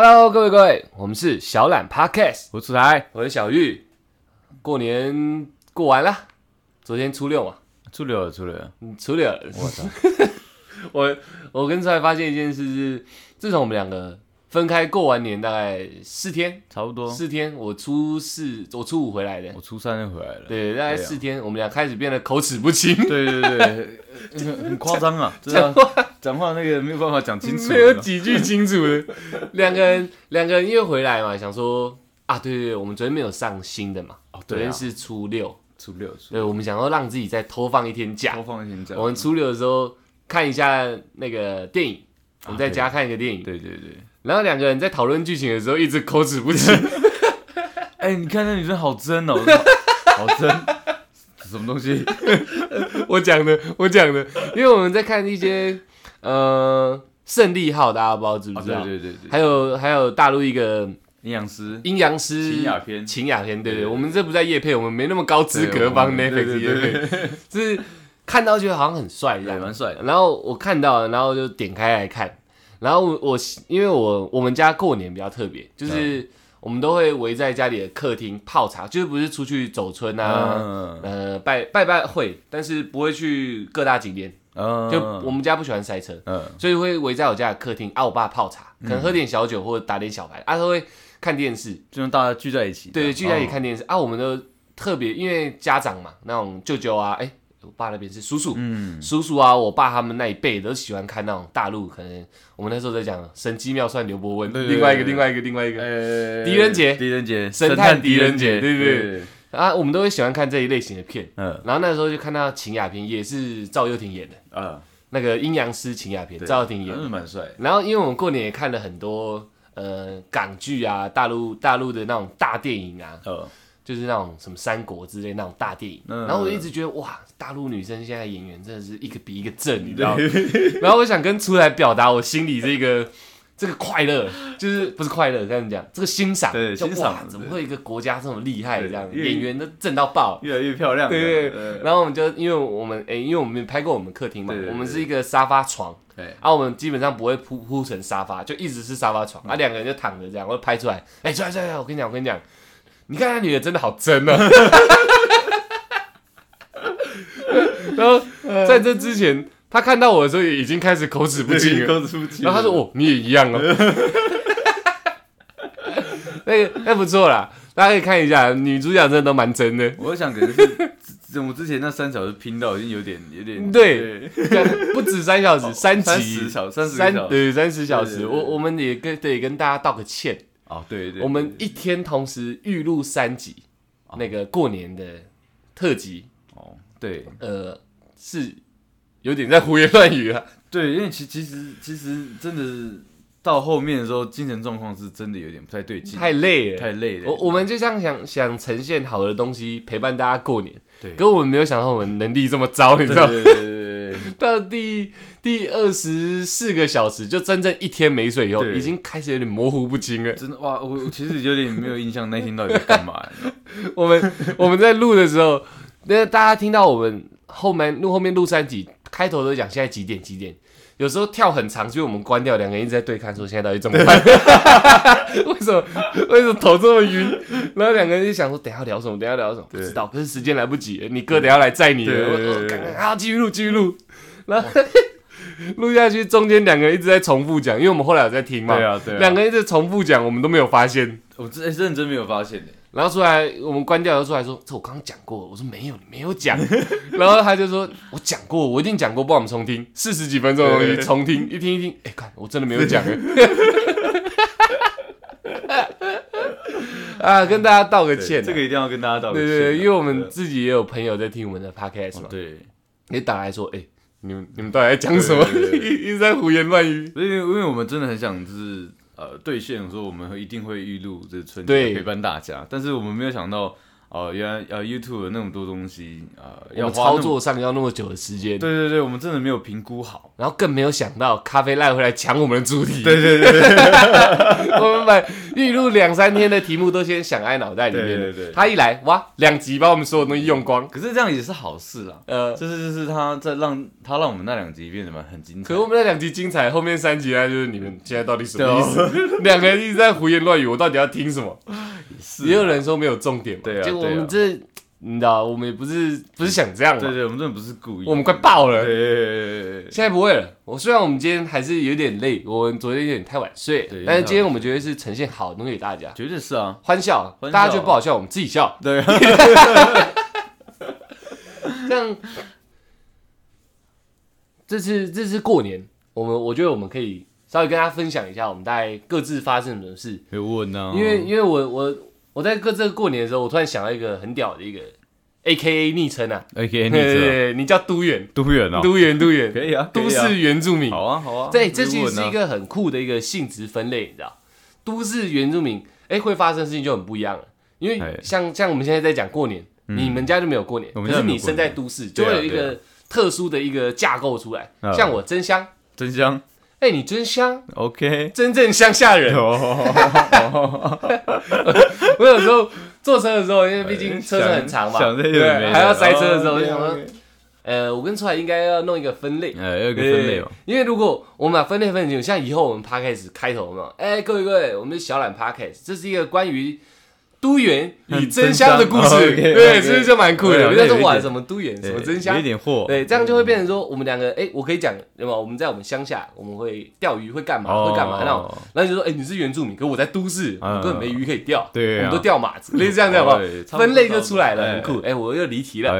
Hello，各位各位，我们是小懒 Podcast，我出台我是小玉。过年过完了，昨天初六嘛，初六了，初六了，嗯初六了。我操！我我跟出来发现一件事是，自从我们两个分开过完年大概四天，差不多。四天，我初四，我初五回来的我，初三就回来了。对，大概四天，我们俩开始变得口齿不清，对对对，很很夸张啊！真的啊讲话那个没有办法讲清楚。没有几句清楚的。两个人，两个人因为回来嘛，想说啊，对对对，我们昨天没有上新的嘛，哦，对啊，昨天是初六，初六，初对，我们想要让自己再偷放一天假多。放一天假。我们初六的时候看一下那个电影，我们在家看一个电影，对对对。然后两个人在讨论剧情的时候一直口齿不清。哎，你看那女生好真哦，好真，什么东西？我讲的，我讲的，因为我们在看一些呃胜利号，大家不知道知不哦知道？对对对对，还有还有大陆一个阴阳师。阴阳师秦雅篇。秦雅篇，对对，我们这不在叶配，我们没那么高资格帮对 Netflix 对叶对。对配，是看到觉得好像很帅这对，样，蛮帅的。然后我看到了，然后就点开来看，然后我我因为我我们家过年比较特别，就是我们都会围在家里的客厅泡茶，就是不是出去走村啊，嗯。呃拜拜拜会，但是不会去各大景点，嗯，就我们家不喜欢塞车，嗯。所以会围在我家的客厅啊，我爸泡茶，可能喝点小酒或者打点小牌，啊，他会看电视，就让大家聚在一起。对，聚在一起哦。看电视啊，我们都特别，因为家长嘛，那种舅舅啊，哎、我爸那边是叔叔，嗯，叔叔啊，我爸他们那一辈都喜欢看那种大陆，可能我们那时候在讲神机妙算刘伯温，另外一个，另外一个，另外一个呃狄仁杰狄仁杰，神探狄仁杰对对。对，啊，我们都会喜欢看这一类型的片。嗯然后那时候就看到秦雅片，也是赵又廷演的啊，那个阴阳师秦雅片，对赵又廷演的。嗯，蛮帅。然后因为我们过年也看了很多呃港剧啊，大陆大陆的那种大电影啊，嗯，就是那种什么三国之类那种大电影，嗯然后我一直觉得哇，大陆女生现在演员真的是一个比一个正，你知道吗？然后我想跟出来表达我心里这个这个快乐，就是不是快乐，这样讲，这个欣赏，欣赏哇怎么会一个国家这么厉害这样，演员都正到爆。越来越漂亮。对对对然后我们就因为我们诶、因为我们拍过我们客厅嘛我们是一个沙发床，对，然后我们基本上不会铺铺成沙发，就一直是沙发床，啊，两个人就躺着这样，会拍出来，哎、出来出来，我跟你讲，我跟你讲，你看那女的真的好真啊。然后在这之前，他看到我的时候也已经开始口齿不清了，口齿不清然后他说：“哦，你也一样哦。”那个那不错啦，大家可以看一下，女主角真的都蛮真的。我想可能是之我之前那三小时拼到已经有点有点对不止三小时，三三集。十小三对三十小时，我我们也跟得跟大家道个歉，哦，对对，我们一天同时预录三集，那个过年的特辑，哦对。呃，是有点在胡言乱语啊。对，因为其其实其实真的是到后面的时候，精神状况是真的有点不太对劲，太累了。太累了。我我们就像想想呈现好的东西陪伴大家过年，对可我们没有想到我们能力这么糟，你知道吗？对对对对对 到第第二十四个小时，就真正一天没睡以后，已经开始有点模糊不清了。真的哇，我我其实有点没有印象那天到底在干嘛。我们我们在录的时候，那大家听到我们后面录后面录三集，开头都讲现在几点几点，有时候跳很长，所以我们关掉，两个人一直在对看，说现在到底怎么办？为什么为什么头这么晕？然后两个人就想说，等一下聊什么？等一下聊什么？不知道，可是时间来不及了，你哥等一下来载你了。啊，继续录，继续录。然后 录下去，中间两个人一直在重复讲，因为我们后来有在听嘛，对啊对啊，两个人一直重复讲，我们都没有发现。我真认真没有发现的。然后出来，我们关掉，又出来说：“这我刚刚讲过。”我说：“没有，你没有讲。”然后他就说：“我讲过，我一定讲过，不然我们重听四十几分钟的东西，重听一听一听。哎，看我真的没有讲哎。啊，跟大家道个歉啊。这个一定要跟大家道个歉。对对对，因为我们自己也有朋友在听我们的 podcast 嘛，对，也打来说：“哎，你们你们到底在讲什么？一直在胡言乱语。”因为因为我们真的很想就是呃兑现说我们会一定会预录这春节陪伴大家，但是我们没有想到哦，原来呃 YouTube 有那么多东西呃，要操作上要那么久的时间，对对对，我们真的没有评估好。然后更没有想到咖啡赖回来抢我们的主题。对对对对 我们把预录两三天的题目都先想在脑袋里面了对对对他一来，哇，两集把我们所有东西用光。可是这样也是好事啦。呃，就是就是他在让他让我们那两集变得蛮很精彩。可是我们那两集精彩，后面三集呢，就是你们现在到底什么意思？对 两个人一直在胡言乱语，我到底要听什么？是也有人说没有重点嘛，对啊结果我对啊们这，你知道，我们也不是不是想这样嘛，对对，我们真的不是故意。我们快爆了。对对对对对现在不会了。我虽然我们今天还是有点累，我们昨天有点太晚睡对，但是今天我们绝对是呈现好的东西给大家，绝对是啊。欢笑，欢笑大家觉得不好笑，我们自己笑，对，这样。这次这次过年，我们我觉得我们可以稍微跟大家分享一下我们大概各自发生什么事，有问啊。因为因为我我我在过这个过年的时候，我突然想到一个很屌的一个 A K A 昵称啊，，A K A 对你叫都远，都远哦。都远都远，可以啊，可都啊。市原住民，好啊好啊。对，这其实是一个很酷的一个性质分类，你知道，都市原住民，哎，会发生的事情就很不一样了。因为哎。像像我们现在在讲过年，你们家就没有过年，我们家没有可是你生在都市，就会有一个特殊的一个架构出来。嗯。像我真香，真香。哎，你真香，OK。真正乡下人。哦，我有时候坐车的时候，因为毕竟车程很长嘛，对，还要塞车的时候，哦就想说呃，我跟出来应该要弄一个分类。呃，要一个分类嘛。对因为如果我们把分类分清楚，像以后我们 podcast 开头嘛，哎，各位各位，我们是小懒 podcast，这是一个关于都园与真香的故事，对，是不是就蛮酷的？对啊不要说哇，有一点什么都元，什么真香有一，点货。对，这样就会变成说，我们两个，哎，我可以讲，对吗？我们在我们乡下，我们会钓鱼，会干嘛？哦会干嘛？那种，然后就说，哎，你是原住民，可我在都市，我嗯根本没鱼可以钓，我们都钓马子，类似这样，这样好不好？对差不多分类就出来了，很酷。哎，我又离题了。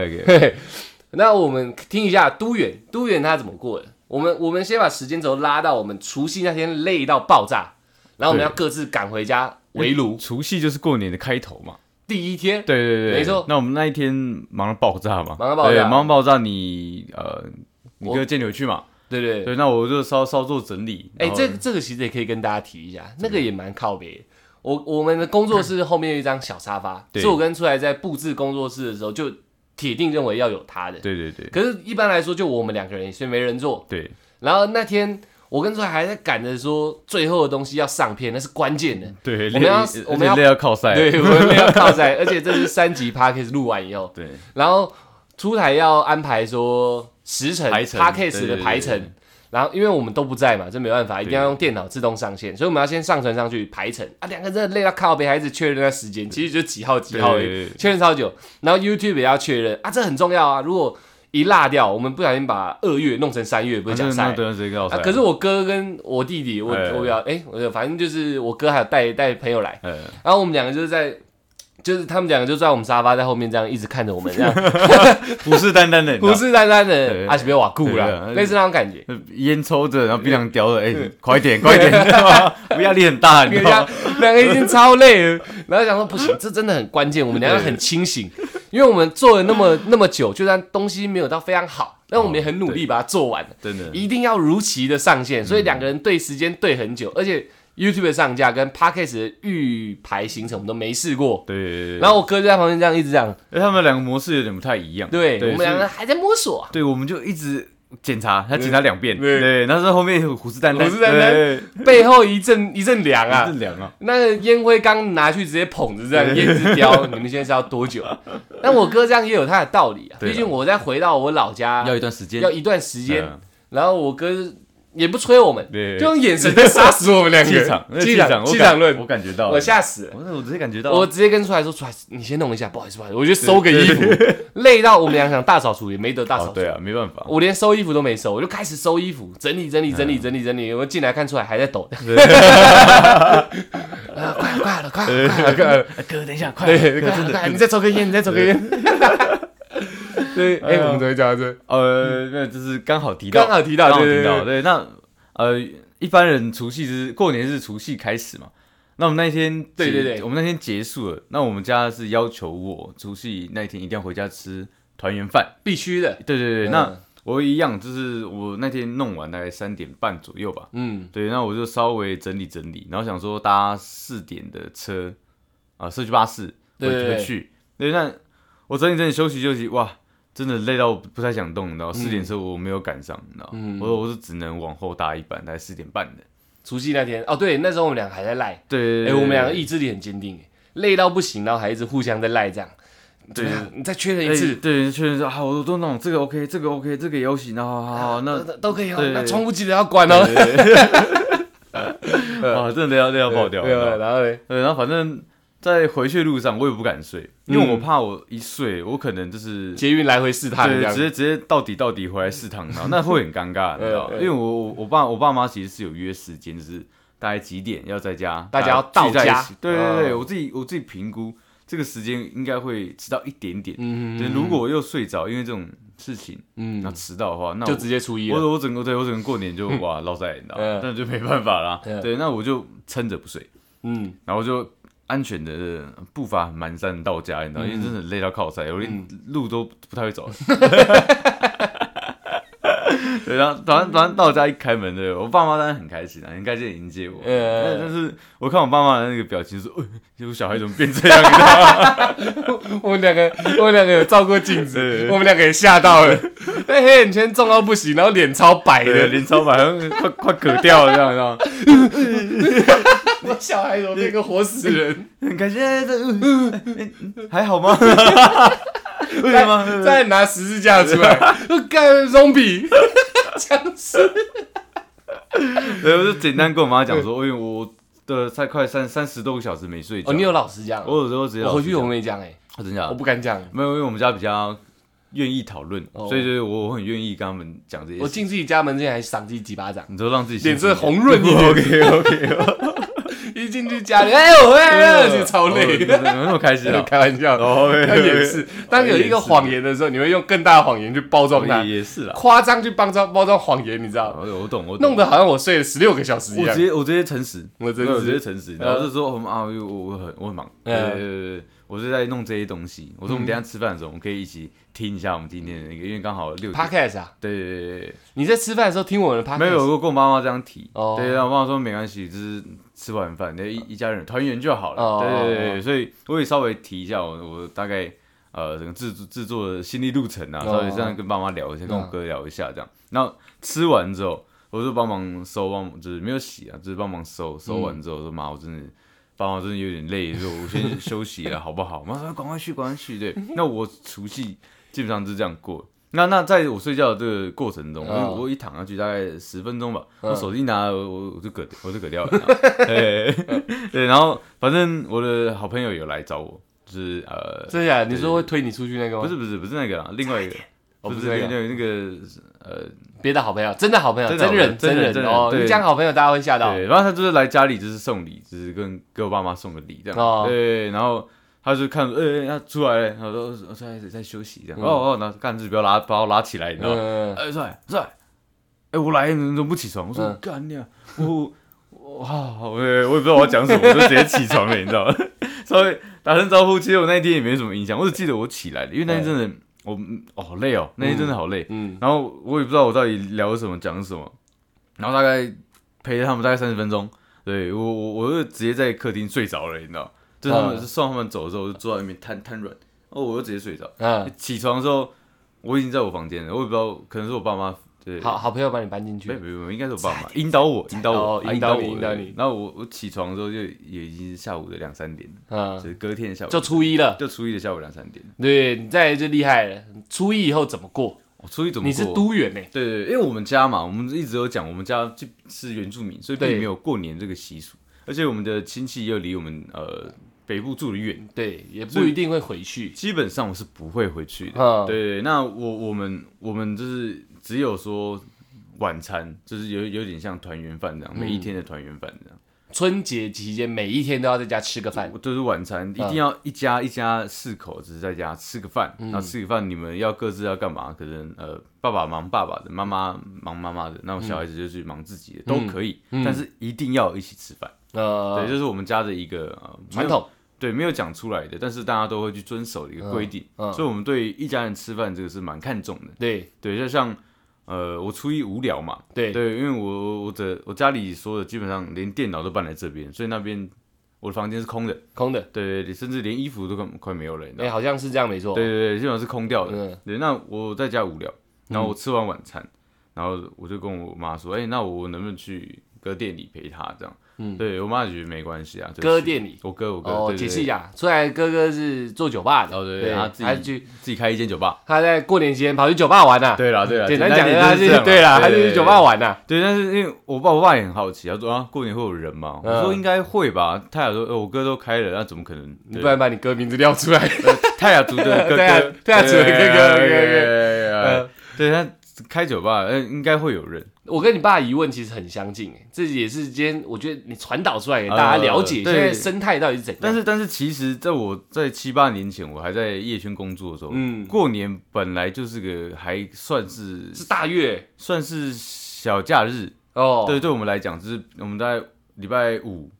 那我们听一下都远，都远他怎么过的？我们我们先把时间轴拉到我们除夕那天累到爆炸，然后我们要各自赶回家围炉。除夕就是过年的开头嘛。第一天，对对对，没错那我们那一天忙到爆炸嘛，忙到爆炸对忙到爆炸你。呃，你我哥见你回去嘛？对对对，对，那我就稍稍做整理。哎、这这个其实也可以跟大家提一下，那个也蛮靠别的。我我们的工作室后面有一张小沙发，对是我跟出来在布置工作室的时候就铁定认为要有它的。对对对可是，一般来说就我们两个人，所以没人坐。对，然后那天我跟出来还在赶着说最后的东西要上片，那是关键的。对，我们要我们要靠赛。对，我们要靠赛，而且这是三级 p a c k a g e 录完以后，对。然后出台要安排说时程 p a c k a g e 的排程，然后因为我们都不在嘛，这没办法，一定要用电脑自动上线，所以我们要先上传上去排程。啊，两个真的累到靠背，还一直确认那时间，其实就几号几号确认超久，然后 YouTube 也要确认啊，这很重要啊，如果一落掉，我们不小心把二月弄成三月，不是讲赛那。对谁告赛啊！可是我哥跟我弟弟，我哎我表哎，我反正就是我哥还有带带朋友来，呃，然后我们两个就是在，就是他们两个就在我们沙发在后面这样一直看着我们，这样 虎视眈眈的，虎视眈眈的，阿西别瓦固对啦，啊类似那种感觉。烟抽着，然后槟榔叼着，哎，快点快点？我压力很大，你知道吗？两个已经超累了，然后想说不行，这真的很关键，我们两个很清醒，因为我们做了那么那么久，就算东西没有到非常好，但我们也很努力把它做完，真的，一定要如期的上线，所以两个人对时间对很久，而且 YouTube 的上架跟 Podcast 的预排行程我们都没试过。对对对。然后我哥就在旁边这样一直这样，哎，他们两个模式有点不太一样。对对我们两个还在摸索啊。对，我们就一直检查，他检查两遍，对。对，那时候后面有虎视眈眈，虎视眈眈，背后一阵一阵凉啊。一阵！凉啊，那个烟灰缸拿去直接捧着这样烟子叼，你们现在是要多久？但我哥这样也有他的道理啊，毕竟我再回到我老家要一段时间，要一段时间，嗯。然后我哥也不催我们，对就用眼神在杀死我们两个人，气场，那气场，场我感气场论我，感觉到，我吓死了。我我直接感觉到，我直接跟出来说：“出来，你先弄一下，不好意思，不好意思，我去收个衣服。”累到我们俩想大扫除也没得大扫除，哦对啊，没办法，我连收衣服都没收，我就开始收衣服，整理整理整理整理整理。我进来看出来还在抖，啊，快了快了快了快了！哥，等一下，快，快，你再抽根烟，你再抽根烟。对，哎，我们怎么讲到这？呃，那就是刚好提到，刚好提到，刚好提到，对，对，那呃，一般人除夕是过年是除夕开始嘛，那我们那一天，对对对。我们那天结束了，那我们家是要求我除夕那一天一定要回家吃团圆饭，必须的。对对对，嗯。那我一样，就是我那天弄完大概三点半左右吧，嗯，对，那我就稍微整理整理，然后想说搭四点的车啊，社区巴士对。回去，对，那我整理整理休息休息，哇，真的累到不太想动，你知道，四点车我没有赶上，你知道，嗯。我我是只能往后搭一班，大概四点半的。除夕那天，哦，对，那时候我们两个还在赖，对，哎，我们两个意志力很坚定，哎累到不行，然后还一直互相在赖这样。对。你再确认一哎次，对，确认说好，我都弄这个 OK，这个 OK，这个也有洗，然后好好，那都都都可以哦，那窗户记得要关哦。啊，真的累到累到爆掉。对然后嘞，对，然后反正在回去的路上，我也不敢睡，因为嗯我怕我一睡，我可能就是捷运来回试探这对，直，接直接到底到底回来试探，然 后那会很尴尬，你知道因为我我我爸我爸妈其实是有约时间，就是大概几点要在家，大家要到家。对对对，嗯我自己我自己评估这个时间应该会迟到一点点。嗯对，如果我又睡着，因为这种事情，嗯。那迟到的话，那我就直接初一了。我我整个对我整个过年就 哇落在，你知道？那就没办法啦。嗯对，那我就撑着不睡，嗯，然后就安全的步伐很蹒跚到家，你知道，因为真的累到靠塞，我连路都不太会走。对，然后早上早上到家一开门，对我爸妈当然很开心啊，很开心地迎接我。嗯但但是我看我爸妈的那个表情，说：“呃，我小孩怎么变这样？” 我们两个，我们两个有照过镜子，我们两个也吓到了，那黑眼圈重到不行，然后脸超白，的，脸超白，快快渴掉了这样，你知道吗？我小孩怎么变个活死人？很开心，哎这还好吗？为什么？再拿十字架出来，干 zombie 僵尸，对，我就简单跟我妈讲说，因为我的才快三三十多个小时没睡觉。哦，你有老实讲，我有时候直接我回去我我没讲哎，真假？的？我不敢讲，没有，因为我们家比较愿意讨论，哦。所以就是我我很愿意跟他们讲这些事。我进自己家门之前还赏自己几巴掌，你都让自己脸色红润一点。OK OK，一进去家里，哎呦哎呦，就超累。那么开心啊！开玩笑，也是。当有一个谎言的时候，你会用更大的谎言去包装它，也是啦。夸张去包装包装谎言，你知道吗？我我懂，我懂弄得好像我睡了十六个小时一样我直。接我直接诚实，我直接直接，诚实，然后就说我们啊，我我我很我很忙，对对对，我是在弄这些东西。我说我们等一下吃饭的时候，我们可以一起听一下我们今天的那个，因为刚好六点。Podcast 啊，对对对对你在吃饭的时候听我们的 Podcast？没有，我跟我妈妈这样提，哦对，然后我妈妈说没关系，就是吃完饭，那一一家人团圆就好了。哦对对对所以我也稍微提一下我我大概呃整个制作制作的心理路程啊，哦稍微这样跟爸妈聊一下，跟我嗯哥聊一下这样。然后吃完之后，我就帮忙收，帮忙就是没有洗啊，就是帮忙收，收完之后说妈，我真的。爸妈真的有点累，说 我先休息了，好不好？妈说赶快去，赶快去。对，那我除夕基本上就是这样过。那那在我睡觉的这个过程中，嗯我我一躺下去大概十分钟吧，嗯我手机拿我我我就嗝 我就嗝掉了。对对，然后反正我的好朋友有来找我，就是呃，真的假的？你说会推你出去那个吗？不是不是不是那个啊，另外一个哦，不是那个，那个呃，别的好朋友，真的好朋友，真人人真人哦。你讲好朋友，大家会吓到。对，然后他就是来家里就是送礼，就是跟给我爸妈送个礼这样。哦对，然后他就看，呃、他出来了，然后说我在在休息这样。嗯哦哦，然后干就是不要拉把我拉起来，你知道吗？嗯，哎，帅帅，哎，我来，你怎么不起床？我说嗯干你啊，我我好，我也我也不知道我要讲什么，我就直接起床了，你知道吗？稍微打声招呼，其实我那一天也没什么印象，我只记得我起来了，因为那天真的我嗯哦好累哦，那天真的好累。嗯，然后我也不知道我到底聊什么讲什么，然后大概陪着他们大概三十分钟，对我我我就直接在客厅睡着了，你知道？就是他们、嗯送他们走的时候，我就坐在那边瘫瘫软，哦，我就直接睡着。嗯，起床的时候，我已经在我房间了，我也不知道，可能是我爸妈对，好好朋友把你搬进去没有。没有没，应该是我爸妈引导我，引导我引导我引导你然后我我起床的时候就也已经是下午的两三点了，嗯，就是隔天的下午就初一了。就初一的下午两三点。对，你再来就厉害了。初一以后怎么过？我初一怎么你是都远呢？对对，对因为我们家嘛，我们一直有讲，我们家就是原住民，所以并对没有过年这个习俗，而且我们的亲戚又离我们呃北部住的远，对，也不一定会回去。基本上我是不会回去的。对那我我们我们就是只有说晚餐，就是有有点像团圆饭这样，每一天的团圆饭这样。春节期间每一天都要在家吃个饭。就是晚餐，一定要一家一家四口，只是在家吃个饭。嗯然后吃个饭，你们要各自要干嘛？可能呃，爸爸忙爸爸的，妈妈忙妈妈的，那我小孩子就去忙自己的，都可以。嗯但是一定要一起吃饭。呃，对，这是我们家的一个呃传，统。对，没有讲出来的，但是大家都会去遵守的一个规定。所以我们对一家人吃饭这个是蛮看重的。对对，就像呃，我初一无聊嘛，对对，因为我我的我家里所有的基本上连电脑都搬来这边，所以那边我的房间是空的，空的，对对对，甚至连衣服都快快没有了，你知道哎，吗？好像是这样，没错。对对对，基本上是空掉的。嗯对，那我在家无聊，然后我吃完晚餐，然后我就跟我妈说，哎、那我能不能去哥店里陪她这样？嗯对我妈也觉得没关系啊。就去，歌店里。我哥我哥，哦，对对对解释一下，出来哥哥是做酒吧的，哦对对，对他自己他去自己开一间酒吧。他在过年期间跑去酒吧玩呐。对了对了，简单讲，他是对了，他就对去酒吧。玩呐。对，但是因为我爸我爸也很好奇，他说啊，过年会有人吗？嗯我说应该会吧。泰雅说，呃我哥都开了，那怎么可能？你不然把你哥名字撂出来。泰雅族的哥哥，泰雅族的哥哥对他开酒吧，呃，应该会有人。我跟你爸的疑问其实很相近，哎，这也是今天我觉得你传导出来给大家了解现在生态到底是怎样。但是但是其实在我在七八年前，我还在夜圈工作的时候，嗯过年本来就是个还算是是大月算是小假日，哦。对，对我们来讲，就是我们在礼拜五，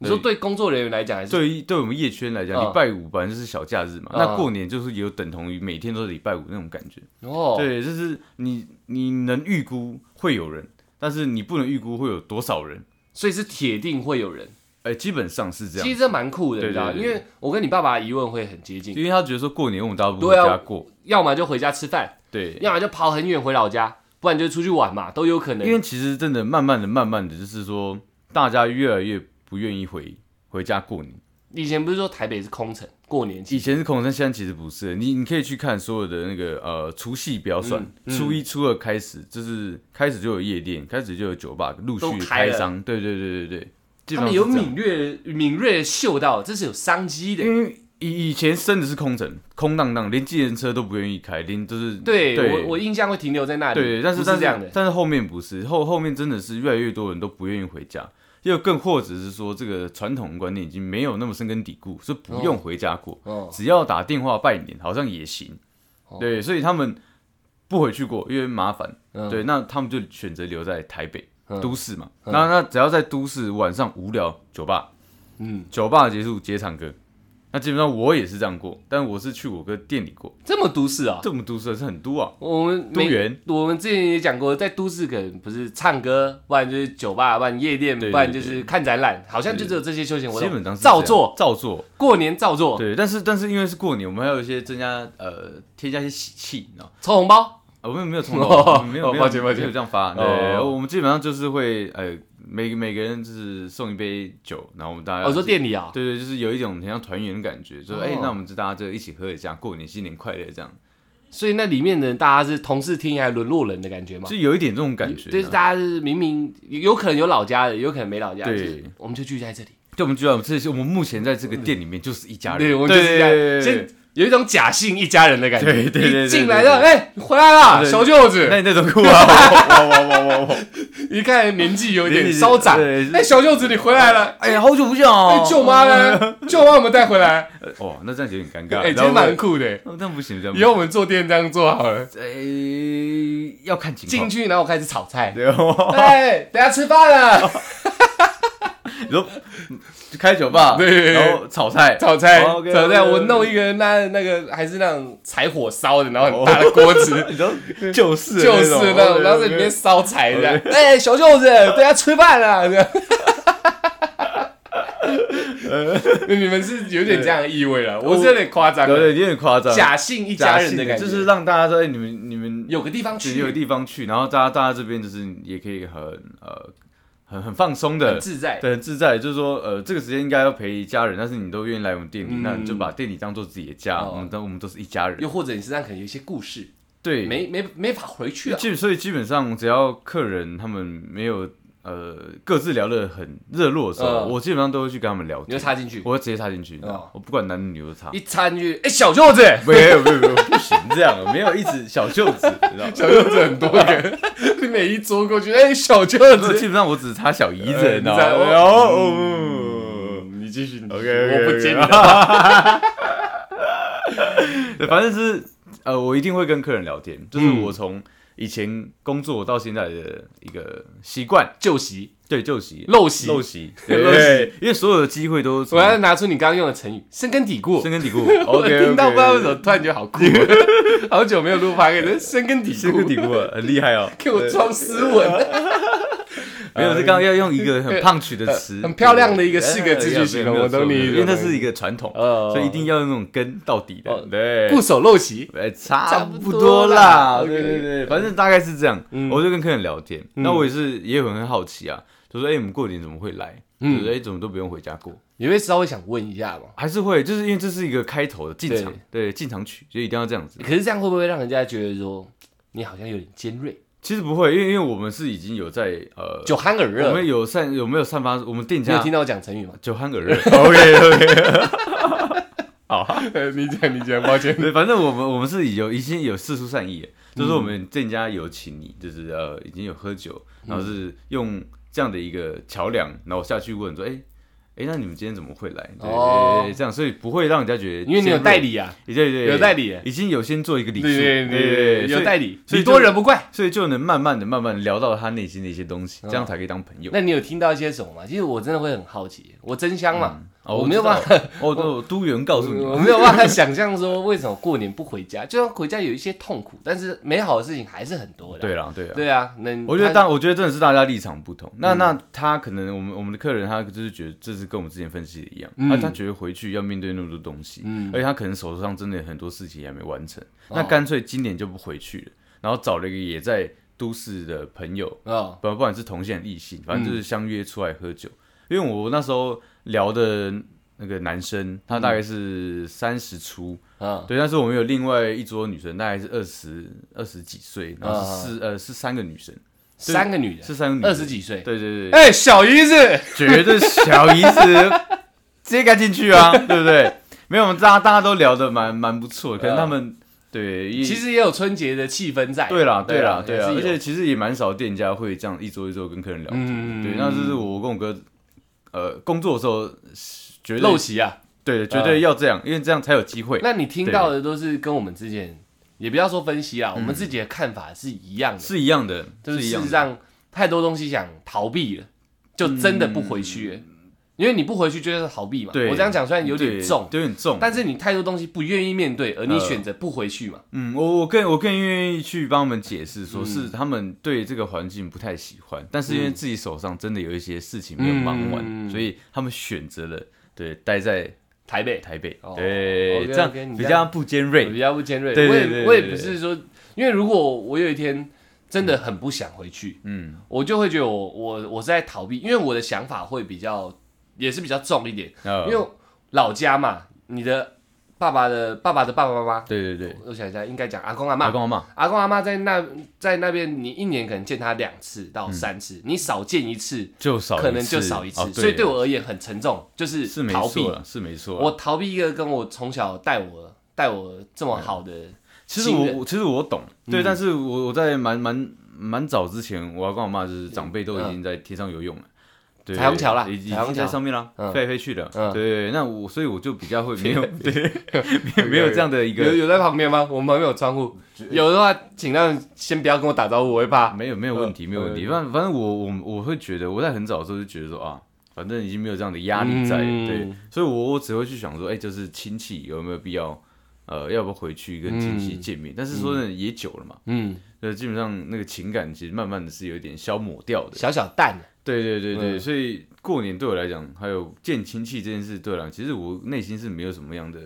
你说对工作人员来讲还是对于对我们夜圈来讲，嗯礼拜五本来就是小假日嘛，嗯那过年就是有等同于每天都是礼拜五那种感觉。哦，对，就是你你能预估会有人，但是你不能预估会有多少人。所以是铁定会有人。哎、基本上是这样其，实这蛮酷的，对你知道因为我跟你爸爸的疑问会很接近，因为他觉得说过年我们大家不对啊回家过，要么就回家吃饭，对，要么就跑很远回老家，不然就出去玩嘛，都有可能。因为其实真的慢慢的、慢慢的，就是说大家越来越不愿意回回家过年。以前不是说台北是空城，过年期以前是空城，现在其实不是。你你可以去看所有的那个呃除夕不要算，初一、初二开始就是开始就有夜店，开始就有酒吧陆续开张。对对对对对，基他们有敏锐敏锐嗅到这是有商机的。因为以以前真的是空城，空荡荡，连计程车都不愿意开，连就是对对我我印象会停留在那里，对，但是但是这样的，但是后面不是，后后面真的是越来越多人都不愿意回家，又更或者是说这个传统观念已经没有那么深根底固，是不用回家过，哦，只要打电话拜年好像也行。哦对，所以他们不回去过，因为麻烦。嗯对，那他们就选择留在台北、嗯都市嘛。嗯那那只要在都市晚上无聊，酒吧，嗯，酒吧结束接唱歌。那基本上我也是这样过，但我是去我哥店里过，这么都市啊。这么都市是很都啊。我们每都园我们之前也讲过，在都市可能不是唱歌，不然就是酒吧，不然夜店，对对不然就是看展览，好像就只有这些休闲活动。基本上是照做，照做。过年照做，对，但是但是因为是过年，我们还有一些增加呃添加一些喜气，你知道？抽红包。啊，我们没有抽红包，没有哦没有抱歉抱歉没有这样发。对，哦我们基本上就是会呃每每个人就是送一杯酒，然后我们大家我说店里啊，对对，就是有一种很像团圆的感觉，就是哦。哎、那我们就大家就一起喝一下，过年新年快乐这样，所以那里面的人大家是同事听还沦落人的感觉吗？就有一点这种感觉。就是大家是明明有可能有老家的，有可能没老家的，对。我们就聚在这里。就我们聚在，这是我们目前在这个店里面就是一家人，对，我们就是这样，对。先有一种假性一家人的感觉。对对对进来了，哎，你回来了，小舅子。那你那种酷啊，哇哇哇哇哇！一看年纪有点稍长，哎，小舅子你回来了。哎呀，好久不见哦！哎，舅妈呢？舅妈有没有带回来？哦，那这样有点尴尬。哎，其实蛮酷的。那不行，这样不以后我们做店这样做好了，行。哎，要看情况。进去然后开始炒菜。对哦，哎，等下吃饭了，你说就开酒吧，对然后炒菜，炒菜，哦，OK，炒菜。我弄一个那那个还是那种柴火烧的，然后很大的锅子，你说就是就是那种，然后在里面烧柴这样。哎，小舅子，大家吃饭了。这 样你们是有点这样的意味了，我是有点夸张对对，有点夸张，假性一家假性人的感觉，就是让大家说，哎，你们你们有个地方去。有个，地方去，然后大家大家这边就是也可以很呃很很放松的很，自在。对，很自在，就是说呃这个时间应该要陪家人，但是你都愿意来我们店里，嗯那你就把店里当做自己的家，哦我们都我们都是一家人，又或者你身上可能有一些故事，对，没没没法回去了。基所以基本上只要客人他们没有呃各自聊得很热络的时候，嗯。我基本上都会去跟他们聊你就天，插进去，我会直接插进去，你知道哦我不管男女都插。一插进去，哎，小舅子，没有没有没有，不行这样，没有一直小舅子，你知道吗？小舅子很多个，你每一桌过去，哎，小舅子，基本上我只是插小姨子，呃你知道吗？然后嗯嗯，你继续你继续 OK，OK，OK 我不接你的。对，反正是呃，我一定会跟客人聊天，就是嗯。我从以前工作到现在的一个习惯，旧习、对旧习、陋习，陋习，陋习。对，因为所有的机会都我要拿出你刚刚用的成语“深根底固。深根底固。我 OK，听到不知道为什么突然觉得好酷，好久没有录 p o d 深根底固，深根蒂固很厉害哦，给我装斯文。没有是刚刚要用一个很胖曲的词，很漂亮的一个四个字去哎形容我懂你因为那是一个传统，哦所以一定要用那种根到底的哦，对，不守陋习。哎，差差不多啦对对对，反正大概是这样。嗯我就跟客人聊天，嗯那我也是也很很好奇啊，就说哎，我们过年怎么会来？嗯哎，怎么都不用回家过？你会稍微想问一下吗？还是会，就是因为这是一个开头的进场，对进场曲，所以一定要这样子。可是这样会不会让人家觉得说你好像有点尖锐、其实不会，因为因为我们是已经有在呃，酒酣耳热我？们有散有没有散发我们店家你有听到我讲成语吗？酒酣耳热？OK OK，好。你讲，你讲，抱歉。对，反正我们我们是有已经有四出善意就是我们店家有请你，就是呃已经有喝酒，然后是用这样的一个桥梁，然后下去问说，哎、哎、那你们今天怎么会来？对这样，所以不会让人家觉得，因为你有代，理啊，对对对，有代理，已经有先做一个礼数，对对对对，有代理，理，所以多人不怪。所以就能慢慢的、慢慢地聊到他内心的一些东西，这样才可以当朋友。那你有听到一些什么吗？其实我真的会很好奇，我真香嘛，哦我没有办法，哦，都都有人告诉你我，没有办法想象说为什么过年不回家，就算回家有一些痛苦，但是美好的事情还是很多的。对啦，对啊。对啊，那我觉得他当我觉得真的是大家立场不同。那嗯那他可能我们我们的客人他就是觉得这是跟我们之前分析的一样，嗯他他觉得回去要面对那么多东西，嗯而且他可能手头上真的有很多事情还没完成，哦那干脆今年就不回去了，然后找了一个也在都市的朋友，啊，不不管是同性异性，反正就是相约出来喝酒。因为我那时候聊的那个男生，他大概是三十出，嗯对，但是我们有另外一桌女生，大概是二十二十几岁，然后是四、呃是三个女生，三个女的，是三个女生二十，几岁，对对对，哎，小姨子，绝对小姨子。直接该进去啊，对不对？没有，我们大家大家都聊得蛮蛮不错的，可能他们对，一其实也有春节的气氛在。对啦，对啦，对啦，也是有。而且其实也蛮少店家会这样一桌一桌跟客人聊天，嗯对，那这是我跟我哥呃工作的时候绝对陋习啊。对，绝对要这样，因为这样才有机会。那你听到的都是跟我们之前，也不要说分析啊，我们自己的看法是一样的，是一样的，就是一样的。事实上太多东西想逃避了，就真的不回去了，因为你不回去就是逃避嘛。对我这样讲虽然有点重，有点重。但是你太多东西不愿意面对，而你呃选择不回去嘛。嗯，我我更我更愿意去帮他们解释，嗯说是他们对这个环境不太喜欢，但是因为自己手上真的有一些事情没有忙完，嗯所以他们选择了对待在台北台北，哦对，这样你比较不尖锐。比较不尖锐，对我也我也不是说，因为如果我有一天真的很不想回去，嗯，我就会觉得我我我是在逃避，因为我的想法会比较也是比较重一点，呃因为老家嘛，你的爸爸的爸爸的爸爸妈妈，对对对，我想一下，应该讲阿公阿妈，阿公阿妈，阿公阿妈在那在那边，你一年可能见他两次嗯到三次，你少见一次，就少可能就少一次，哦所以对我而言很沉重，就是是没逃避。错。了，是没错啦。我逃避一个跟我从小带我带我这么好的，其实信任我我其实我懂，对，嗯但是我我在蛮蛮蛮早之前，我阿公我妈就是长辈都已经在天上游泳了。对，彩虹桥啦已已经彩虹桥。在上面啦，嗯。飞来飞去的。嗯。对，那我所以我就比较会没有 对，没有没有 这样的一个有有在旁边吗？我们旁边有窗户，有的话，请让先不要跟我打招呼，我会怕。没有没有问题，嗯没有问题。嗯。反正反正我我我会觉得我在很早的时候就觉得说啊，反正已经没有这样的压力在，嗯。对，所以我我只会去想说，哎，就是亲戚有没有必要，呃，要不要回去跟亲戚见面？但是说真的也久了嘛，嗯，呃，基本上那个情感其实慢慢的是有一点消磨掉的。小小蛋，对对对对，嗯。所以过年对我来讲，还有见亲戚这件事对我来讲，其实我内心是没有什么样的，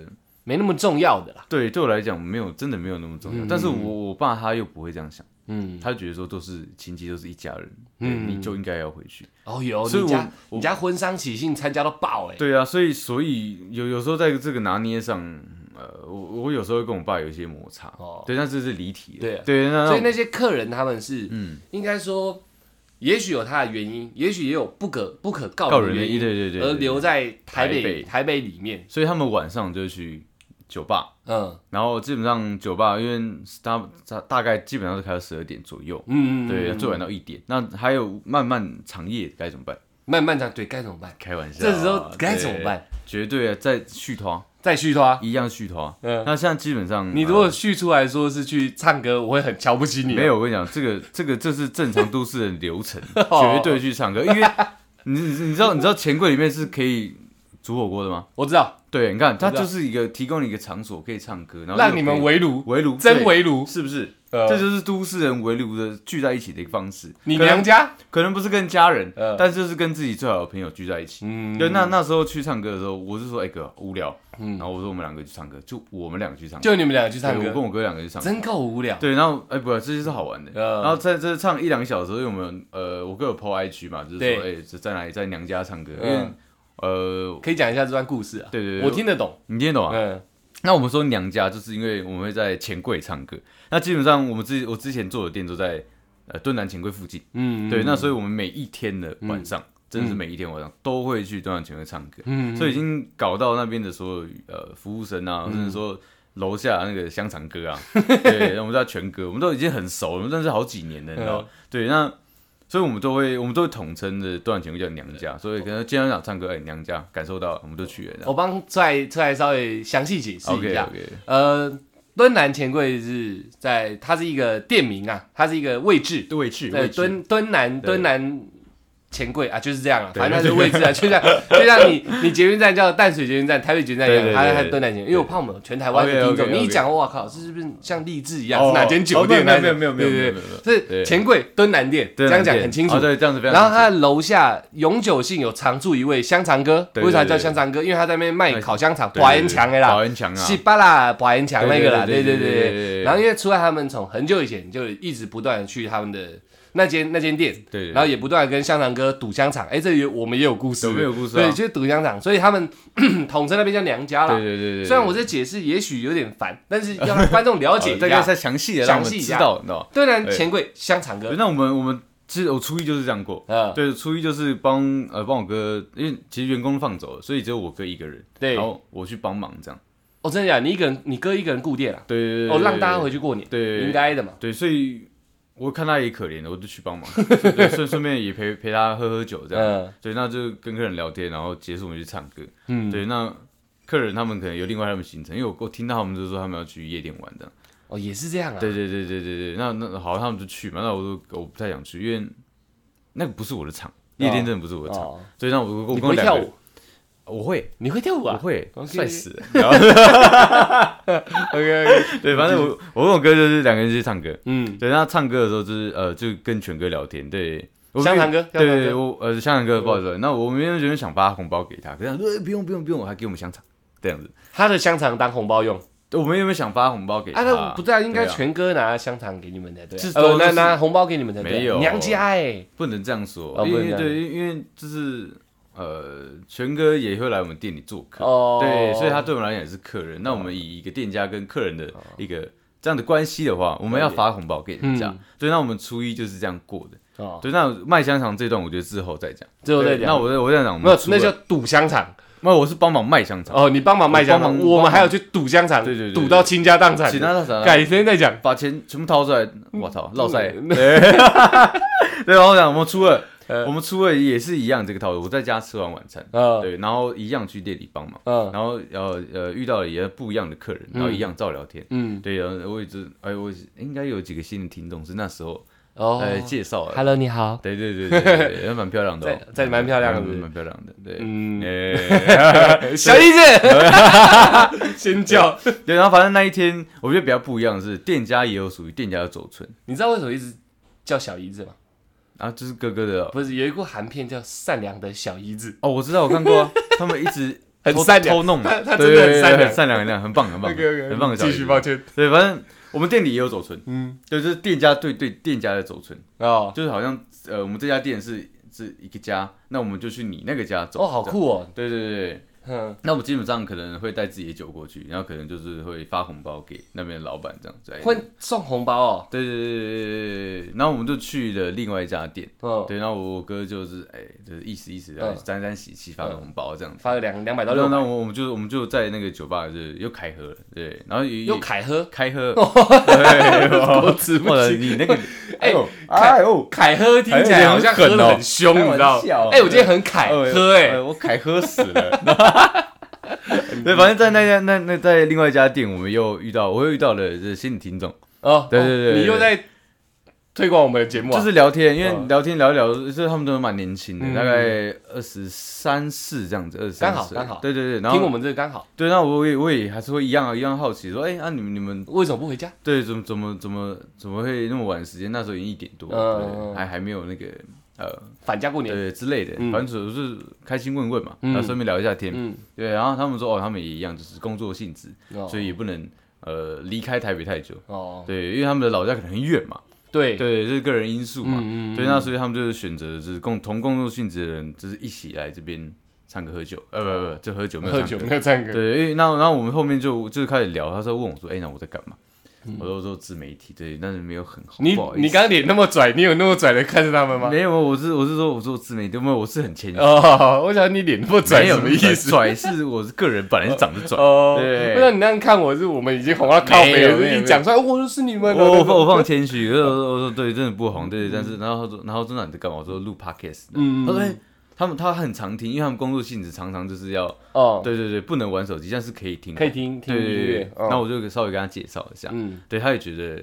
没那么重要的啦。对对我来讲没有真的没有那么重要。嗯。但是我我爸他又不会这样想，嗯，他觉得说都是亲戚，都是一家人，嗯。你就应该要回去。哦有，所以我你家我你家婚丧喜庆参加到爆哎。对啊，所以所以有有时候在这个拿捏上，呃，我我有时候会跟我爸有一些摩擦，哦，对，但这是离题的，对啊。对，那所以那些客人他们是嗯，应该说，也许有他的原因，也许也有不可不可告告人的原因，对对对，对而留在台台北北台北里面。所以他们晚上就去酒吧。嗯然后基本上酒吧，因为大大大概基本上是开到十二点左右，嗯，对，嗯最晚到一点。那还有漫漫长夜该怎么办？漫漫长，对该怎么办？开玩笑，这时候该怎么对？办？绝对啊，再续团再续拖。一样续拖。嗯，那现在基本上，你如果呃续出来说是去唱歌，我会很瞧不起你。没，有，我跟你讲，这个这个这是正常都市的流程，哦绝对去唱歌，因为你你你知道你知道钱柜里面是可以煮火锅的吗？我知道，对，你看它就是一个提供你一个场所可以唱歌，然后让你们围围炉，围炉真对围炉。是不是？呃这就是都市人围炉的聚在一起的一个方式。你可能娘家？可能不是跟家人，呃但是就是跟自己最好的朋友聚在一起。嗯对，那那时候去唱歌的时候，我是说，哎、哥无聊，嗯然后我说我们两个去唱歌，就我们两个去唱歌，就你们俩去唱歌，对我跟我哥两个去唱歌。真够无聊。对，然后哎、不，这些是好玩的。呃然后在这唱一两个小时，因为我们呃，我哥有 PO IG 嘛，就是对说，哎、这在哪里，在娘家唱歌，因嗯为呃，可以讲一下这段故事啊？对对对，我听得懂。你听得懂啊？嗯，那我们说娘家，就是因为我们会在钱柜唱歌。那基本上我们之我之前做的店都在呃敦南钱柜附近。嗯，对，那所以我们每一天的晚上，真的是每一天晚上都会去敦南钱柜唱歌。嗯，所以已经搞到那边的所有呃服务生啊，甚至说楼下那个香肠哥啊，对，我们叫全哥，我们都已经很熟了，我们认识好几年了，你知道吗？对，那所以我们都会我们都会统称的断钱柜叫娘家，所以可能经常想唱歌，哎、娘家感受到，我们就去了。我帮出来出来稍微详细解释一下。呃，敦南钱柜是在，它是一个店名啊，它是一个位置。对，去对，敦敦南对敦南钱柜啊，就是这样啊，反正那是位置啊，就像就像你你捷运站叫淡水捷运站、台北捷运站一样，它它蹲南前，因为我怕我们全台湾的听众，你一讲，哇靠，这是不是像励志一样？哪间酒店？没有没有没有没有，是钱柜蹲南店，这样讲很清楚。对，这样子。然后他楼下永久性有常住一位香肠哥，为啥叫香肠哥？因为他在那边卖烤香肠，保安墙的啦，保安墙啊，西巴拉保安墙那个啦，对对对对。然后因为除了他们从很久以前就一直不断去他们的。那间那间店，对，对然后也不断的跟香肠哥赌香肠，哎，这里我们也有故事，有没有故事啊对，就是赌香肠，所以他们 统称那边叫娘家对啦。对对对，虽然我这解释也许有点烦，但是要让 观众了解一下。再详细的详细知道，你知道吗？对然对钱柜香肠哥，那我们我们其实我初一就是这样过，嗯，对，初一就是帮呃帮我哥，因为其实员工放走了，所以只有我哥一个人，对然，后我去帮忙这样。哦，真的假的？你一个人，你哥一个人顾店啊？对对对，哦，让大家回回去过年，对应该的嘛。对，所以我看他也可怜的，我就去帮忙，对顺 顺便也陪陪他喝喝酒这样。嗯对，那就跟客人聊天，然后结束我们去唱歌。嗯，对，那客人他们可能有另外他们行程，因为我我听到他们就说他们要去夜店玩的。哦，也是这样啊。对对对对对对，那那好，他们就去嘛，那我说我不太想去，因为那个不是我的场，夜店真的不是我的场，哦，所以那我我我两个人会跳舞？我会。你会跳舞啊？我会。帅死。了，OK 对，反正我我跟我哥就是两个人去唱歌，嗯，对，那唱歌的时候就是呃，就跟全哥聊天，对，香肠哥对我呃香肠哥不好意思，那我们原本想发红包给他，可是他说、呃不用不用不用，我还给我们香肠。这样子，他的香肠当红包用。我们有没有想发红包给他，啊，那不对啊，应该全哥拿香肠给你们的，对呃，拿拿红包给你们的，没有。娘家哎。不能这样说，因为对，因为就是呃全哥也会来我们店里做客，哦，对，所以他对我们来讲也是客人。那我们以一个店家跟客人的一个这样的关系的话，我们要发红包给人家嗯。对，那我们初一就是这样过的。哦，对，那卖香肠这段我觉得之后再讲。之后再讲。那我我这样讲，我没有们，那叫赌香肠。那我是帮忙卖香肠，哦，你帮忙卖香肠，我们还有去赌香肠，对对对赌到倾家荡产其的。他的啥，改天再讲。把钱全部掏出来，我操，落塞。嗯 对，对，然后讲我们初二，呃我们初二也是一样这个套路，我在家吃完晚餐，嗯。对，然后一样去店里帮忙，嗯。然后呃呃遇到了也不一样的客人，然后一样照聊天。嗯，对，然后我一直哎，我应该有几个新的听众是那时候哦。呃介绍的，，Hello，你好。对对对对对，对也蛮漂亮的哦，在在蛮漂亮的。蛮蛮漂亮的，对，嗯，哎。小姨子，先叫。对，然后反正那一天我觉得比较不一样的是，店家也有属于店家的走村，你知道为什么一直叫小姨子吗？然后就是哥哥的哦不是有一部韩片叫《善良的小姨子哦，我知道我看过啊，他们一直偷很善良偷弄嘛，他他对真的很对对善良很善良很善良，很棒很》。棒，很棒的小继姨子续抱歉。对，反正我们店里也有走村，嗯，对，就是店家对对店家的走村，哦就是好像呃，我们这家店是是一个家，那我们就去你那个家走。哦，好！酷哦。对对对对，嗯，那我们基本上可能会带自己的酒过去，然后可能就是会发红包给那边的老板这样子。会送红包哦。对对对对对对对，然后我们就去了另外一家店，嗯，对，然后我哥就是哎，就是意思意思，然后沾沾喜气发个红包这样子。发了两两百到六百，那我我们就我们就在那个酒吧就是又开喝了，对，然后也又开喝，开喝，对，我吃不起。你那个，哎呦凯哎呦，凯喝听起来好像喝的很凶，你知道？哎，我今天很凯喝，哎，我凯喝死了。对，反正在那家那那在另外一家店，我们又遇到，我又遇到了这新的听众。哦，对对对对你又在推广我们的节目啊？就是聊天，因为嗯聊天聊一聊，就是他们都蛮年轻的，嗯大概二十三四这样子，二十三岁刚好刚好对。对对，然后听我们这个刚好，对，那我也我也还是会一样啊一样好奇，说，哎，那你们你们为什么不回家？对。怎么怎么怎么怎么会那么晚时间？那时候已经一点多，嗯嗯对，还还没有那个呃返家过年？对之类的，嗯。反正就是开心问问嘛，嗯。然后顺便聊一下天，嗯，对，然后他们说哦，他们也一样，就是工作性质，哦。所以也不能呃离开台北太久，哦，对，因为他们的老家可能很远嘛，对，对，这是个人因素嘛，嗯嗯，对，那所以他们就是选择就是共同工作性质的人，就是一起来这边唱歌喝酒，呃，不不不，就喝酒没有喝酒唱歌。没有唱歌，对，因为那然后我们后面就就是开始聊，他说问我说，哎、那我在干嘛？我说我说自媒体，对，但是没有很好，嗯你好你刚刚脸那么拽，你有那么拽的看着他们吗？没有，我是我是说我做自媒体，没有，我是很谦虚，哦，我想你脸那么拽有什么意思？拽是我是个人本来是长得拽，哦，对我想你那样看我是我们已经红到靠背了，没有没有一讲出来我说是你们，我我放谦虚，我说我说对，真的不红，对，但是然后他说然后真的你在干嘛？我说录 podcast，嗯他说哎。他们他很常听，因为他们工作性质常常就是要，哦，对对对，不能玩手机，但是可以听，可以听听音对对对乐，，哦。那我就稍微跟他介绍一下，嗯，对，他也觉得，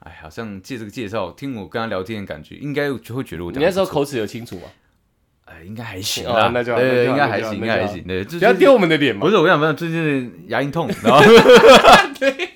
哎，好像借这个介绍，听我跟他聊天的感觉，应该就会觉得我你那时候口齿有清楚吗？哎，应该还行哦啦，那就好那对，就好应该还行，应该还行，对，就不要丢我们的脸嘛。不。是我跟你讲，最近牙龈痛，然后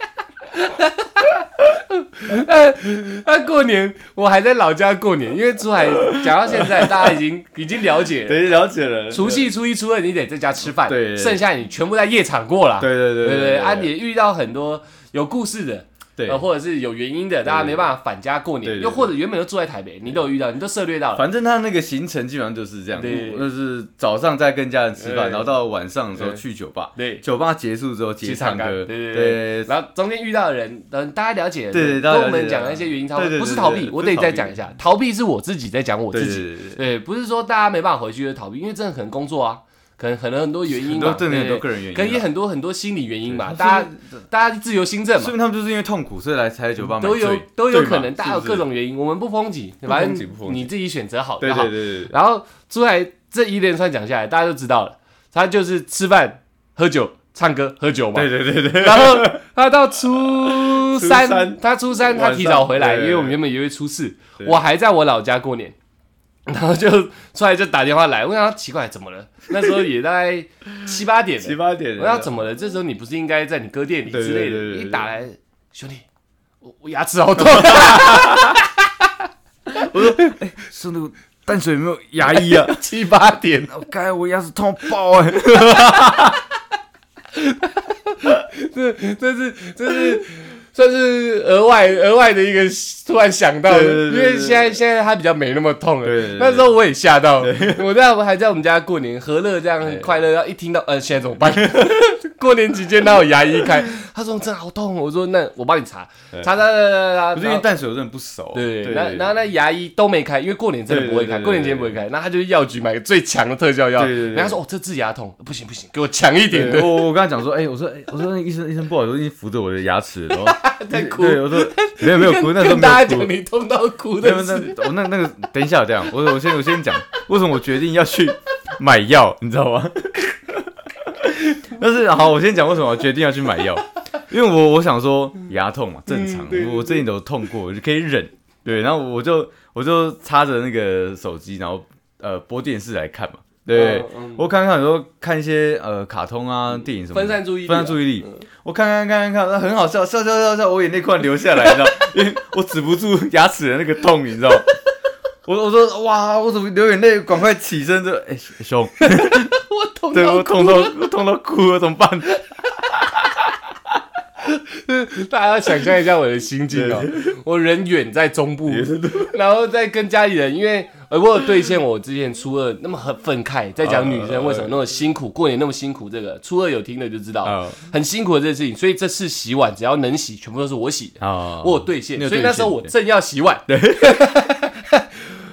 那过年我还在老家过年，因为珠海讲到现在，大家已经 已经了解了。对了解了，除夕、初一、初二你得在家吃饭，对剩下你全部在夜场过了。对对对对对，啊，也遇到很多有故事的，对。呃，，或者是有原因的，大家没办法返家过年，又或者原本就住在台北，你都有遇到，你都涉略到了。反正他那个行程基本上就是这样，对。就是早上在跟家人吃饭，然后到晚上的时候去酒吧，对，酒吧结束之后去接唱歌，对对对然后中间遇到的人，嗯，大家了解了，对我们讲的那些原因差不多，对对对不是逃避，我得再讲一下，逃避是我自己在讲我自己，对不是说大家没办法回去就逃避，因为真的可能工作啊，可能可能很多原因很嘛，对多真的很多个人原因啊，可能也很多很多心理原因吧，大家大家自由心证嘛。说，明他们就是因为痛苦，所以来才在酒吧都有都有可能，大家有各种原因，我们不抨击，不反正你自己选择好就对好对对对，然后出来这一连串讲下来，大家就知道了，他就是吃饭、喝酒、唱歌、喝酒嘛。对对对对，然后他到初三，他初三他提早回来，因为我们原本以为初四，我还在我老家过年。然后就出来就打电话来，我想奇怪怎么了？那时候也大概七八点了，七八点，我要怎么了？这时候你不是应该在你哥店里之类的？一打来，兄弟，我我牙齿好痛。我说是那个淡水有没有牙医啊？七八点，我刚才我牙齿痛爆哎，这这是这是算是额外额外的一个突然想到的，对对对对因为现在现在他比较没那么痛了。那时候我也吓到，我在我还在我们家过年何乐这样很快乐，然后一听到呃现在怎么办？过年期间哪有牙医开？他说真的好痛，我说那我帮你查查查查查查，不是因为淡水我真的不熟，对，那然后那牙医都没开，因为过年真的不会开，过年期间不会开。那他就去药局买个最强的特效药，对对对人家说哦这治牙痛，不行不行，给我强一点对，的。我我跟他讲说，哎，我说哎，我说那医生医生不好意思，我已经扶着我的牙齿，然后 在哭对，我说 没有没有哭，那时候跟没有哭大家讲。你痛到哭没有的事。那我那那个等一下这样，我我先我先讲，为什么我决定要去买药，你知道吗？但是好，我先讲为什么我决定要去买药，因为我我想说牙痛嘛，正常，我最近都痛过，我就可以忍。对，然后我就我就插着那个手机，然后呃播电视来看嘛。对，我看看有时候看一些呃卡通啊、电影什么的，分散注意力啊分散注意力。我看看看看看，很好笑，笑笑笑笑，我眼泪快流下来，你知道，因为我止不住牙齿的那个痛，你知道。我我说哇，我怎么流眼泪？赶快起身，这哎、兄，我痛对到哭我痛到我痛到哭了，怎么办？大家要想象一下我的心境哦，我人远在中部，然后再跟家里人，因为呃我有兑现我之前初二那么很愤慨，在讲女生为什么那么辛苦，过年那么辛苦，这个初二有听的就知道，啊。很辛苦的这件事情，所以这次洗碗只要能洗，全部都是我洗的。啊。我有兑现，所以那时候我正要洗碗，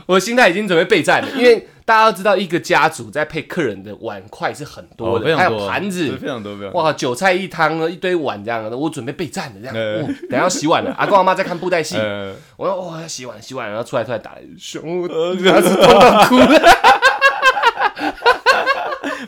我心态已经准备备战了，因为大家要知道，一个家族在配客人的碗筷是很多的，还有盘子，非常多，非常多。哇，韭菜一汤呢，一堆碗这样的，我准备备战了这样。等下要洗碗了，阿公阿妈在看布袋戏，呃，我说哇要洗碗洗碗，然后出来出来打熊，我牙齿痛到哭了。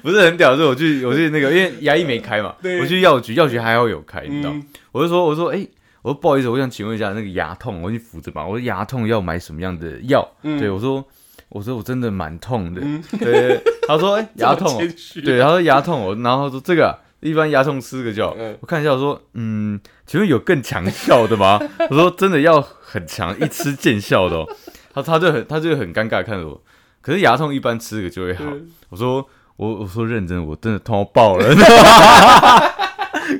不是很屌，是我去我去那个，因为牙医没开嘛，我去药局，药局还好有开，你知道嗯？我就说我说哎、我说不好意思，我想请问一下那个牙痛，我去扶着嘛。我说牙痛要买什么样的药？嗯对我说，我说我真的蛮痛的。对，他说哎、牙痛、对，他说牙痛我，然后他说这个、啊、一般牙痛吃个就好。嗯我看一下，我说嗯，请问有更强效的吗？我说真的要很强，一吃见效的哦。他他就很他就很尴尬看着我，可是牙痛一般吃个就会好。嗯我说我我说认真，我真的痛到爆了，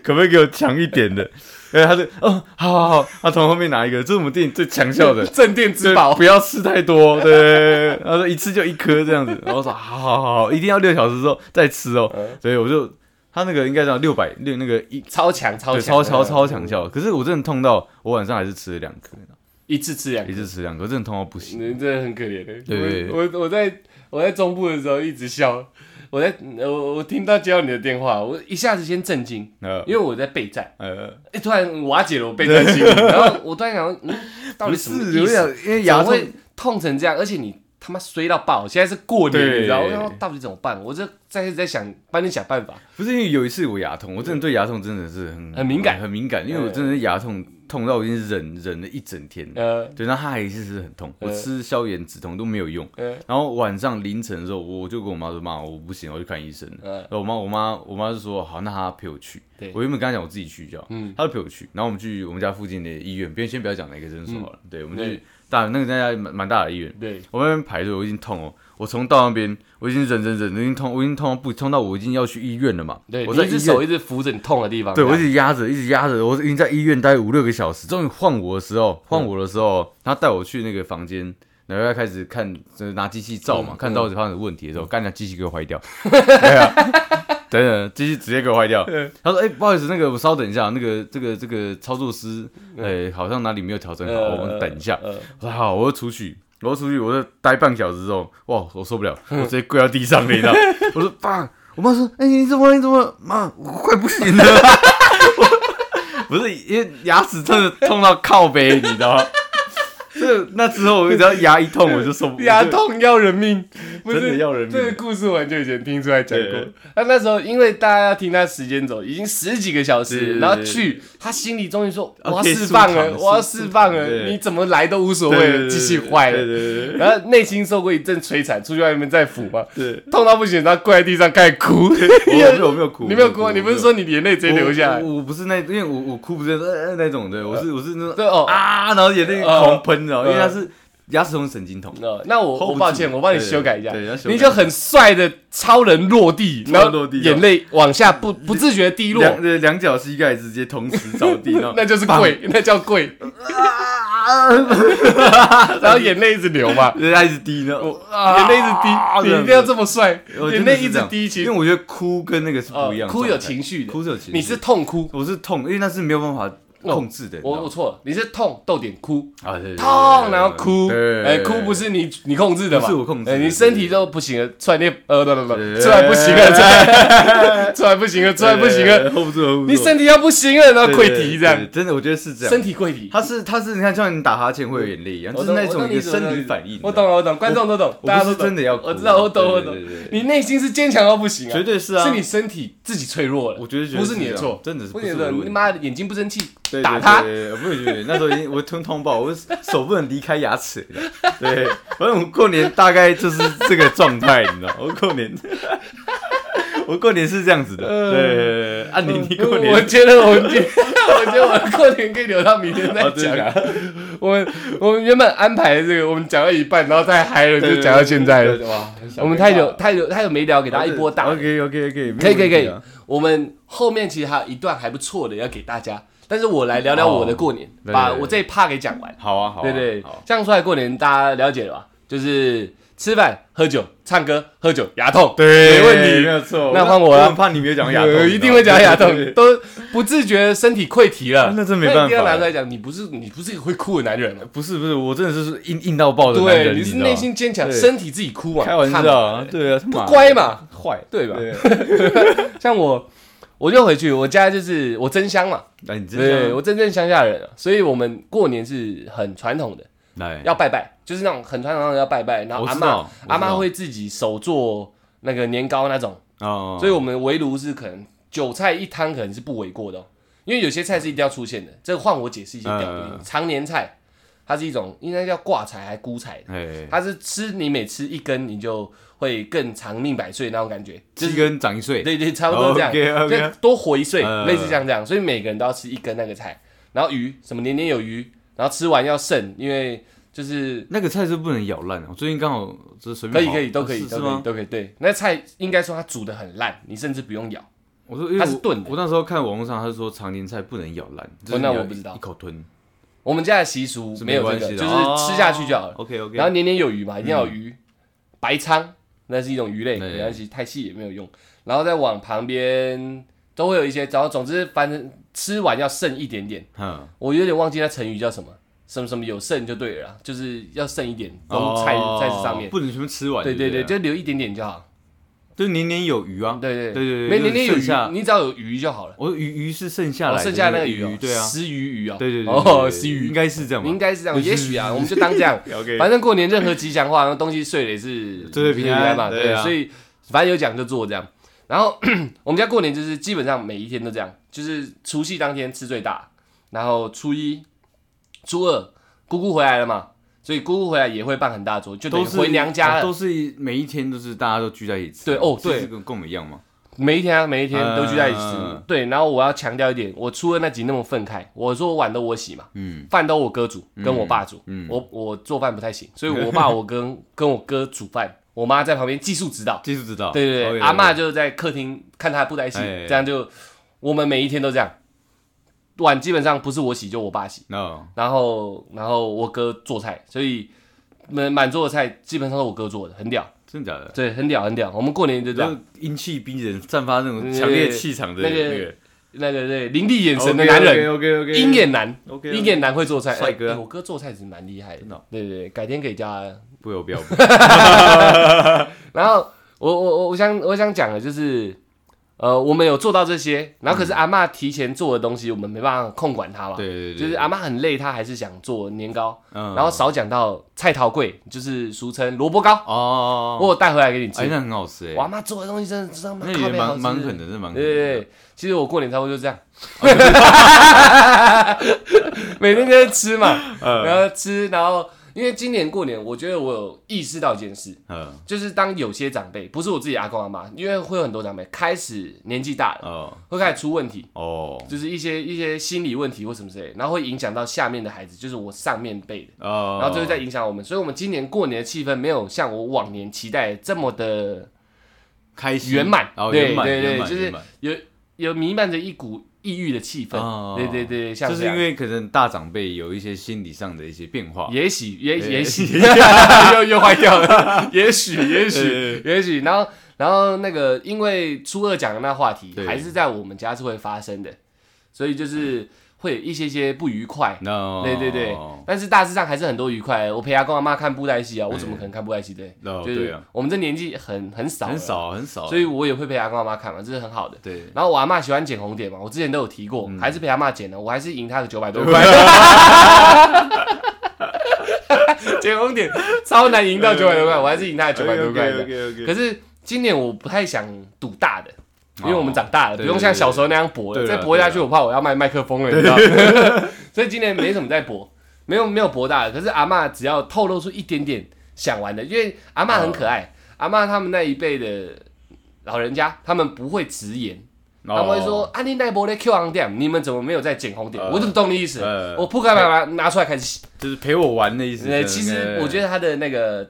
可不可以给我强一点的？哎，他就哦，好好好，他从后面拿一个，这是我们店里最强效的。镇店之对，宝，不要吃太多，对，對，他说一次就一颗这样子，然后说好好好好，一定要六小时之后再吃哦，嗯。所以我就他那个应该叫六百六那个一超强超对强，超超超强嗯，效，可是我真的痛到我晚上还是吃了两颗，一次吃两一，次吃两颗，真的痛到不行。你真的很可怜。的。对。我我我在我在中部的时候一直笑，我在我我听到接到你的电话，我一下子先震惊，呃因为我在备战，呃，哎，突然瓦解了我备战心理，然后我突然想到底不什么是，意思？我想因为牙会痛成这样？而且你他妈衰到爆！现在是过年，你知道？我想说到底怎么办？我就在在想帮你想办法。不是因为有一次我牙痛，我真的对牙痛真的是很很敏感很敏感，因为我真的是牙痛痛到我已经忍忍了一整天，呃对，那它还是是很痛，我呃吃消炎止痛都没有用。呃然后晚上凌晨的时候，我就跟我妈说：“妈，我不行，我去看医生了。”呃然后我妈，我妈，我妈就说：“好，那她陪我去。”对我原本跟她讲我自己去就好，嗯她就陪我去。然后我们去我们家附近的医院，别先不要讲哪个诊所好了。对，我们对去大那个大家蛮蛮大的医院，对，我们那边排队，我已经痛哦。我从到那边，我已经忍忍忍，已经痛，我已经痛到不痛到我已经要去医院了嘛。对，我在医院一只手一直扶着你痛的地方。对，我一直压着，一直压着，我已经在医院待五六个小时。终于换我的时候，换我的时候，他带我去那个房间，然后要开始看，就是拿机器照嘛，嗯看到底发生问题的时候，干掉机器给我坏掉。对啊，等等，机器直接给我坏掉。他说：“哎、不好意思，那个我稍等一下，那个这个这个操作师，哎、好像哪里没有调整好，呃我们等一下。呃我说好，我就出去，我就出去，我就待半小时之后，哇，我受不了，我直接跪到地上了，你知道？我说爸，我妈说，哎、你怎么了你怎么了？妈，我快不行了。不是，因为牙齿真的痛到靠背，你知道吗？这那之后，我只要牙一痛，我就受不了。牙痛要人命，不真是的要人命这个故事我很久以前听出来讲过对。那那时候因为大家要听他时间走，已经十几个小时，然后去他心里终于说我要释放了，我要释放了，你怎么来都无所谓了，机器坏了。然后内心受过一阵摧残，出去外面再抚嘛，对，痛到不行，然后跪在地上开始哭。我没有我没有哭，你没有哭啊？你不是说你眼泪直接流下来？我我不是那，因为我我哭不是呃那种的，我是我是那种对哦，啊，然后眼泪狂喷，因为他是牙齿痛神经痛。呃那我 hold 不我抱歉，住。我帮你对修改一下。对要，修改。你就很帅的超人落地，然后落地眼泪往下不不自觉滴落，两对两脚膝盖直接同时着地，然后那就是跪，那叫跪，然后眼泪一直流嘛，人家一直滴，然后眼泪一直滴，你一定要这么帅，我眼泪一真的是这样。直滴，其实。因为我觉得哭跟那个是不一样的状态，哭有情绪的，哭是有情绪，你是痛哭，我是痛，因为那是没有办法控制的。我我错了，你是痛逗点哭，啊，痛然后哭，哎，哭不是你你控制的嘛，是我控制你身体都不行了，突然间呃不不不，对突然不行了，突然突然不行了，突然不行了，，hold 不住，hold 不住，你身体要不行了，然后跪地这样对，真的，我觉得是这样。身体跪地。它是他是你看，像你打哈欠会有眼泪一样，就是那种一个生理反应。我懂了，我懂，观众都懂，大家都真的要我知道，我懂，我懂你内心是坚强到不行啊，绝对是啊，是你身体自己脆弱了。我觉得不是你的错，真的是不是你的你妈的眼睛不争气，打他不是不是，那时候已经我吞通报，我手不能离开牙齿。对，反正我过年大概就是这个状态，你知道，我过年。我过年是这样子的，对啊你你过年我觉得我们今，我觉得我过年可以留到明天再讲。我们我们原本安排的这个，我们讲到一半，然后再嗨了，就讲到现在了。对哇，我们太久太久太久没聊，给大家一波大的。OK OK OK，可以可以可以啊，我们后面其实还有一段还不错的要给大家，但是我来聊聊我的过年，对对对把我这一趴给讲完。好啊好啊，对对好，这样出来过年大家了解了吧？就是吃饭、喝酒、唱歌、喝酒、牙痛，对，没问题。没有错。那换我了我很怕你没有讲牙痛，呃 一定会讲牙痛对，对对。都不自觉身体溃堤了。那真没办法。一定要拿出来讲，你不是你不是一个会哭的男人啊不是不是，我真的是硬硬到爆的男对，人，知道吗？你是内心坚强，对。身体自己哭嘛，开玩看笑啊嘛，对啊，他不乖嘛，坏，对吧？对，像我，我就回去，我家就是我真乡嘛，那你真对我真正乡下人啊，所以我们过年是很传统的，来。要拜拜，就是那种很传统的要拜拜，然后阿妈我知道。阿妈会自己手做那个年糕那种，哦，所以我们围炉是可能韭菜一汤可能是不为过的哦，因为有些菜是一定要出现的。这个换我解释一些屌的嗯。常年菜，它是一种应该叫挂彩还菇菜的，哎，它是吃你每吃一根，你就会更长命百岁那种感觉，就是七根长一岁，对对，差不多这样，OK，OK。就多活一岁，嗯。类似像这样，所以每个人都要吃一根那个菜，然后鱼什么年年有余，然后吃完要剩，因为就是那个菜是不能咬烂的。我最近刚好就是随便可以可以都可以都可以？都可以，对，那菜应该说它煮的很烂，你甚至不用咬，我说因为它是炖的。我那时候看网络上他是说常年菜不能咬烂，就是你要那我不知道。一口吞我们家的习俗没有这个，就是吃下去就好了。OK OK，然后年年有余嘛，一定要有鱼，白鲳那是一种鱼类，没关系，太细也没有用。然后再往旁边都会有一些，然后总之反正吃完要剩一点点。嗯，我有点忘记那成语叫什么，什么什么有剩就对了，就是要剩一点，从菜、哦菜上面。不能全部吃完。对对对对，就留一点点就好。就年年有余啊。对对对对对没年年有余，你只要有鱼就好了。我说鱼鱼是剩下来剩下那个个鱼哦，对啊，食鱼鱼啊，对对对，哦，对食鱼应该是这样吧？应该是这样，也许啊，我们就当这样。OK，反正过年任何吉祥话，那东西碎了也是对对平安嘛，对，啊所以反正有奖就做这样。然后 我们家过年就是基本上每一天都这样，就是除夕当天吃最大，然后初一、初二姑姑回来了嘛，所以姑姑回来也会办很大桌，就等于都是回娘家都是每一天都是大家都聚在一起。对哦对是跟跟我们一样吗。每一天啊，每一天都聚在一起对，然后我要强调一点，我初二那集那么愤慨，我说碗都我洗嘛，嗯饭都我哥煮，跟我爸煮，嗯，我我做饭不太行，所以我爸 我跟跟我哥煮饭，我妈在旁边技术指导。技术指导。对对对阿嬷就在客厅看她的布袋戏，哎这样就我们每一天都这样，碗基本上不是我洗就我爸洗，哦，然后然后我哥做菜，所以满满桌的菜基本上是我哥做的，很屌，真的假的？对，很屌很屌。我们过年就这样，就阴气逼人，散发那种强烈气场的那个那个。那个对凌厉眼神的男人，OK OK，鹰眼男，OK，鹰眼男会做菜，帅哥。哎哎我哥做菜其实蛮厉害的。真的哦，对对对，改天可以教他。不有不要，然后我我我我想我想讲的就是，呃，我们有做到这些，然后可是阿嬷提前做的东西，我们没办法控管她嘛。对对对，就是阿嬷很累，她还是想做年糕，嗯，然后少讲到菜桃粿，就是俗称萝卜糕，哦，我有带回来给你吃。哎，。那很好吃哎我，阿妈做的东西真的真的那蛮蛮狠的，真的。蛮对对。对，其实我过年差不多就这样，每天就在吃嘛，嗯。然后吃，然后因为今年过年，我觉得我有意识到一件事，嗯。就是当有些长辈，不是我自己阿公阿妈，因为会有很多长辈开始年纪大了，哦。会开始出问题，哦。就是一些一些心理问题或什么之类，然后会影响到下面的孩子，就是我上面辈的，哦，然后就会在影响我们，所以我们今年过年的气氛没有像我往年期待这么的开心。圆满。哦对圆满对对就是圆满。圆满有弥漫着一股抑郁的气氛，哦。对对对，像就是因为可能大长辈有一些心理上的一些变化，也许也也许。又又坏掉了，也许 也许也许，然后然后那个因为初二讲的那话题还是在我们家是会发生的，所以就是会有一些些不愉快。no，对对对，但是大致上还是很多愉快。我陪阿公阿妈看布袋戏啊，我怎么可能看布袋戏？对？就是我们这年纪很很少，很，少很少，所以我也会陪阿公阿妈看嘛，这是很好的。对。然后我阿妈喜欢剪红点嘛，我之前都有提过，嗯。还是陪阿妈剪的，我还是赢她个九百多 块。剪红点超难赢到九百多块，我还是赢她的九百多块可是今年我不太想赌大的，因为哦我们长大了，不用像小时候那样搏再搏下去，我怕我要卖麦克风了，你知道？所以今年没什么在搏，没有没有搏大的。可是阿嬷只要透露出一点点想玩的，因为阿嬷很可爱，阿嬷他们那一辈的老人家，他们不会直言，哦他们会说：“啊，你那波的 Q 红点，你们怎么没有在剪红点？”我怎么懂你意思我扑克牌把它拿出来开始洗。就是陪我玩的意思。呃，其实我觉得得他的那个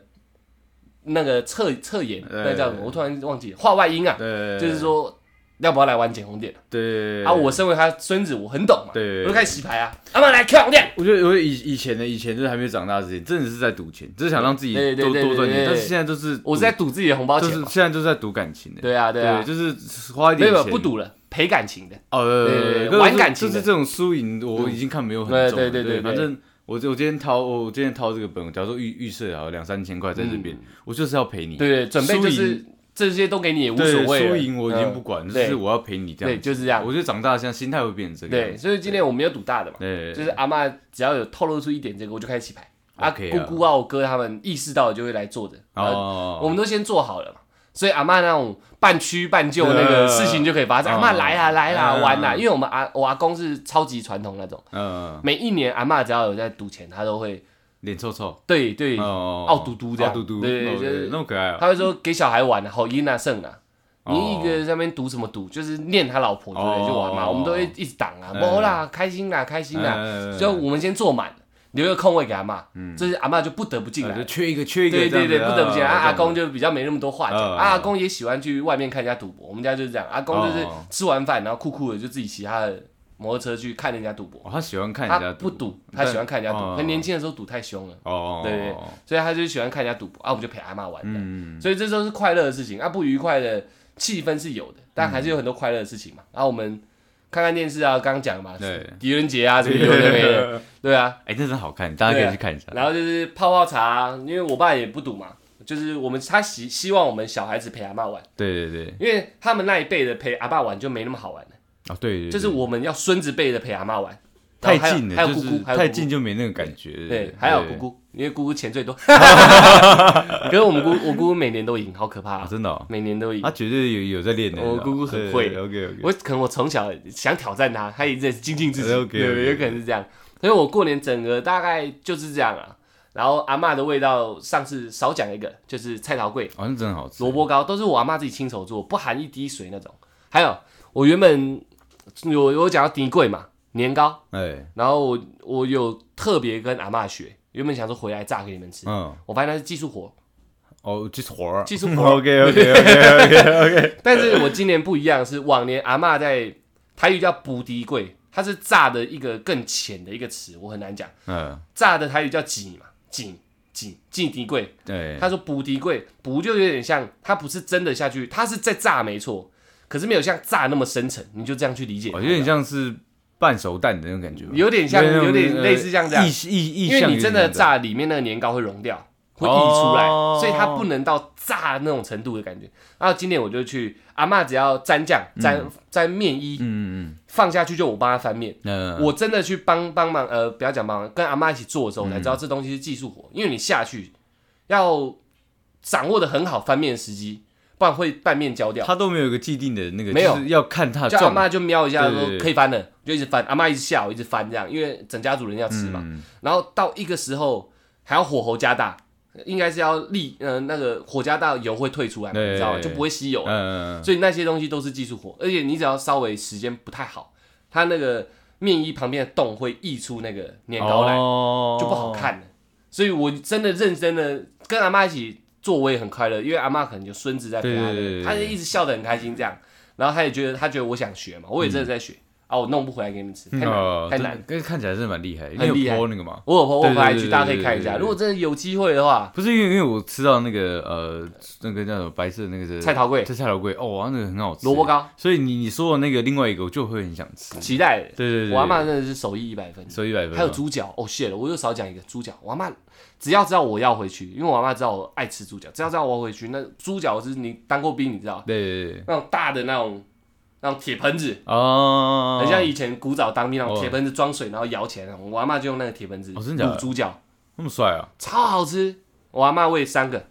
那个侧侧眼，呃那叫什么？我突然忘记了话外音啊，对，就是说要不要来玩捡红点。对啊？我身为他孙子，我很懂嘛，对我就开始洗牌啊，阿妈来看红点。我觉得我以以前的以前就是还没有长大之前，真的是在赌钱，只是想让自己多多赚钱，但是现在就是我是在赌自己的红包就是钱嘛。现在就是在赌感情的，对啊，对啊，就是花一点钱。不赌了，赔感情的。哦，对对对对对对，玩感情的。就是这种输赢，我已经看没有很对重对对对反正我我今天掏我今天掏这个本，假如说预预设好两三千块在这边，我就是要赔你。对对，准备就是这些都给你也无，所谓。输赢我已经不嗯管，就是我要赔你这样对，就是这样。我觉得长大现在心态会变成这个样对，子。所以今天我没有赌大的嘛，对，就是阿妈只要有透露出一点这个，我就开始洗牌。啊，OK 啊姑姑啊，我哥他们意识到了就会来坐着，哦，我们都先做好了嘛。所以阿嬷那种半屈半就那个事情就可以发生。嗯。阿嬷来啦来啦嗯。玩啦，因为我们阿我阿公是超级传统那种，嗯，每一年阿嬷只要有在赌钱，他都会脸臭臭，对对，哦，傲嘟嘟这样。傲嘟嘟，对那么可爱啊，他会说给小孩玩啊，好赢啊胜啊。哦。你一个在那边赌什么赌？就是念他老婆对不对？哦就玩嘛，我们都会一直挡啊，嗯。不啦，开心啦，开心啦。嗯。就我们先坐满，留一个空位给阿嬷，这是阿妈就不得不进来呃就。缺一个缺一个，对对对，不得不进来。啊阿公就就比较没那么多话讲，阿公也喜欢去外面看人家赌博。我们家就是这样，阿公就是哦吃完饭然后酷酷的就自己骑他的摩托车去看人家赌博。哦他喜欢看人他家不赌，他喜欢看人家赌。哦很年轻的时候赌太凶了，哦，对对所以他就喜欢看人家赌博。啊，我们就陪阿妈玩所以这都是快乐的事情啊，不愉快的气氛是有的，但还是有很多快乐的事情嘛。然后我们看看电视啊，刚刚讲嘛，对，狄仁杰啊，什么有的没的，对啊。哎，这真好看，大家可以去看一下。然后就是泡泡茶啊，因为我爸也不赌嘛，就是我们他希希望我们小孩子陪阿爸玩，对对对，因为他们那一辈的陪阿爸玩就没那么好玩了，哦对对，就是我们要孙子辈的陪阿妈玩，太近了，还有姑姑，太近就没那个感觉。对，还有姑对姑，因为姑姑钱最多，可是我们姑我姑姑每年都赢，好可怕啊，啊，真的哦，每年都赢她。绝对有有在练的。我姑姑很会 OK OK，我可能我从小想挑战她，她一直在精进自己对，有可能是这样。所以我过年整个大概就是这样啊。然后阿嬷的味道，上次少讲一个，就是菜桃粿、好像真的好吃。萝卜糕，都是我阿嬷自己亲手做，不含一滴水那种。还有我原本有有讲到底粿嘛，年糕，哎，然后我我有特别跟阿嬷学，原本想说回来炸给你们吃，嗯，我发现那是技术活，哦，技术活儿。技术活。OK OK OK OK OK，但是我今年不一样，是往年阿嬷在台语叫补底柜，它是炸的一个更浅的一个词，我很难讲。嗯，炸的台语叫挤嘛，挤挤挤低粿。对，他说补低粿，补就有点像，它不是真的下去，它是在炸没错，可是没有像炸那么深沉，你就这样去理解。哦，有点像是半熟蛋的那种感觉。有点像，有点类似像这样。意，意意因为你真的炸里面那个年糕会融掉，会溢出来，哦。所以它不能到炸那种程度的感觉。然后今年我就去，阿妈只要沾酱、沾沾面衣放下去，就我帮她翻面。我真的去帮帮忙，呃，不要讲帮忙，跟阿妈一起做的时候，我才知道这东西是技术活，因为你下去要掌握的很好翻面时机，不然会半面焦掉。他都没有一个既定的那个，没有就是要看他的叫阿状妈就瞄一下说可以翻了，就一直翻，阿妈一直笑，一直翻这样，因为整家主人要吃嘛。嗯然后到一个时候还要火候加大，应该是要立呃那个火加大油会退出来你知道吗？就不会吸油了。嗯嗯所以那些东西都是技术活，而且你只要稍微时间不太好，它那个面衣旁边的洞会溢出那个年糕来，哦就不好。看了。所以我真的认真的跟阿妈一起做，我也很快乐，因为阿妈可能有孙子在陪她她就一直笑得很开心这样，然后她也觉得她觉得我想学嘛，我也真的在学、啊，我弄不回来给你们吃，太难、哦太难。，但是看起来真的蛮厉害，你很厉害有 po 那个嘛？我有 po 我对对回来去，大家可以看一下。如果真的有机会的话，不是因为因为我吃到那个呃那个叫什么白色那个是菜头粿、这菜头粿，哦，哇那个很好吃，萝卜，糕，所以你你说的那个另外一个，我就会很想吃。期待。对对对，我阿妈真的是手艺一百分。手艺一百分，还有猪脚哦，谢了，我又少讲一个猪脚。我阿妈只要知道我要回去，因为我阿妈知道我爱吃猪脚，只要知道我要回去，那猪脚是你当过兵，你知道对对对，那种大的那种那种铁盆子，哦，很像以前古早当兵那种哦铁盆子装水，然后摇起来那种。我阿妈就用那个铁盆子哦真的假的卤猪脚，那么帅啊，超好吃。我阿妈喂三个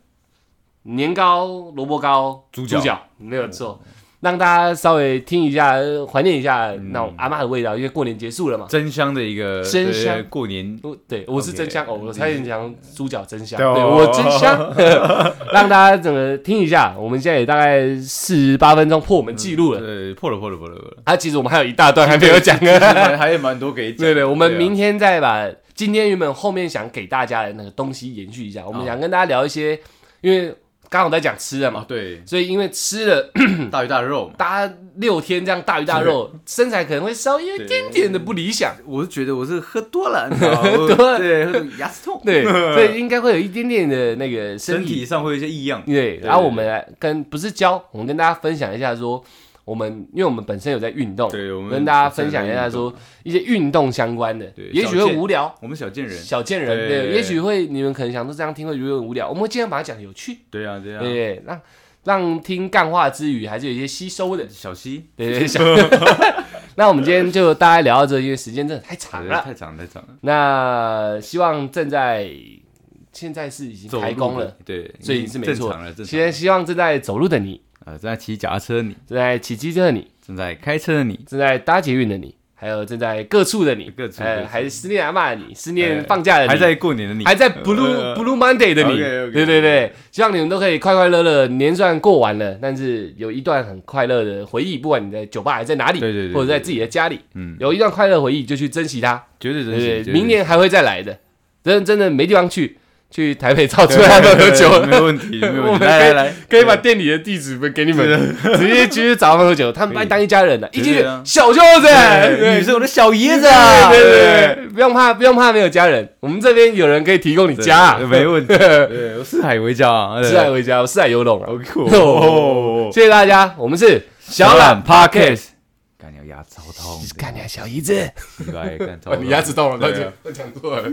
年糕、萝卜糕、猪脚脚，没有错。让大家稍微听一下，呃怀念一下嗯。那种阿妈的味道，因为过年结束了嘛。真香的一个真香。对过年。我对我是真香哦，我差点讲猪脚真香，对我真香，让大家整个听一下。我们现在也大概四十八分钟破我们记录了，对，破了破了破了啊，其实我们还有一大段还没有讲 还有蛮多可以讲。对对，我们啊。明天再把今天原本后面想给大家的那个东西延续一下，我们好想跟大家聊一些，因为刚好在讲吃的嘛，啊对，所以因为吃了 大鱼大肉嘛，大家六天这样大鱼大肉，身材可能会稍微有一点点的不理想。我是觉得我是喝多了，你知道吗？我多了。对，喝牙齿痛，对，所以应该会有一点点的那个身身体体上会有一些异样。对，对。然后我们来跟不是教，我们跟大家分享一下说，我们因为我们本身有在运动，对，我们跟大家分享一下说一些运动相关的对，也许会无聊，我们小贱人，小贱人，对对，也许会你们可能想说这样听会有点无聊，我们会尽量把它讲得有趣，对啊对啊，对对，让让听干话之余还是有一些吸收的，小溪，对对。小 那我们今天就大概聊到这，因为时间真的太长了。太长太长了。那希望正在现在是已经开工了，，对，所以是没错。现在希望正在走路的你，啊，正在骑脚踏车的你，正在骑机车的你，正在开车的你，正在搭捷运的你，还有正在各处的你，各处还思念阿嬷的你，思念哎放假的你，还在过年的你，还在 Blue 呃 Blue Monday 的你对对对，希望你们都可以快快乐乐。年算过完了，但是有一段很快乐的回忆，不管你在酒吧还在哪里，对对对或者在自己的家里，嗯，有一段快乐回忆就去珍惜它，绝对珍惜，明年还会再来的。真真的没地方去，去台北造出来喝喝酒，没有问题，没有问题，来来来，可以把店里的地址分给你们，直接去找他们喝酒，他们把你当一家人的，一进去小舅子，对你是我的小姨子对啊，对对对，不用怕，不用怕没有家人，我们这边有人可以提供你家。啊，没问题，对，四海为家啊，四海为家，四海游龙。啊。酷。哦，谢谢大家，我们是小懒 parkas 干你牙超痛，干你啊小姨子，你牙齿痛了，对啊。抱歉，我讲错了。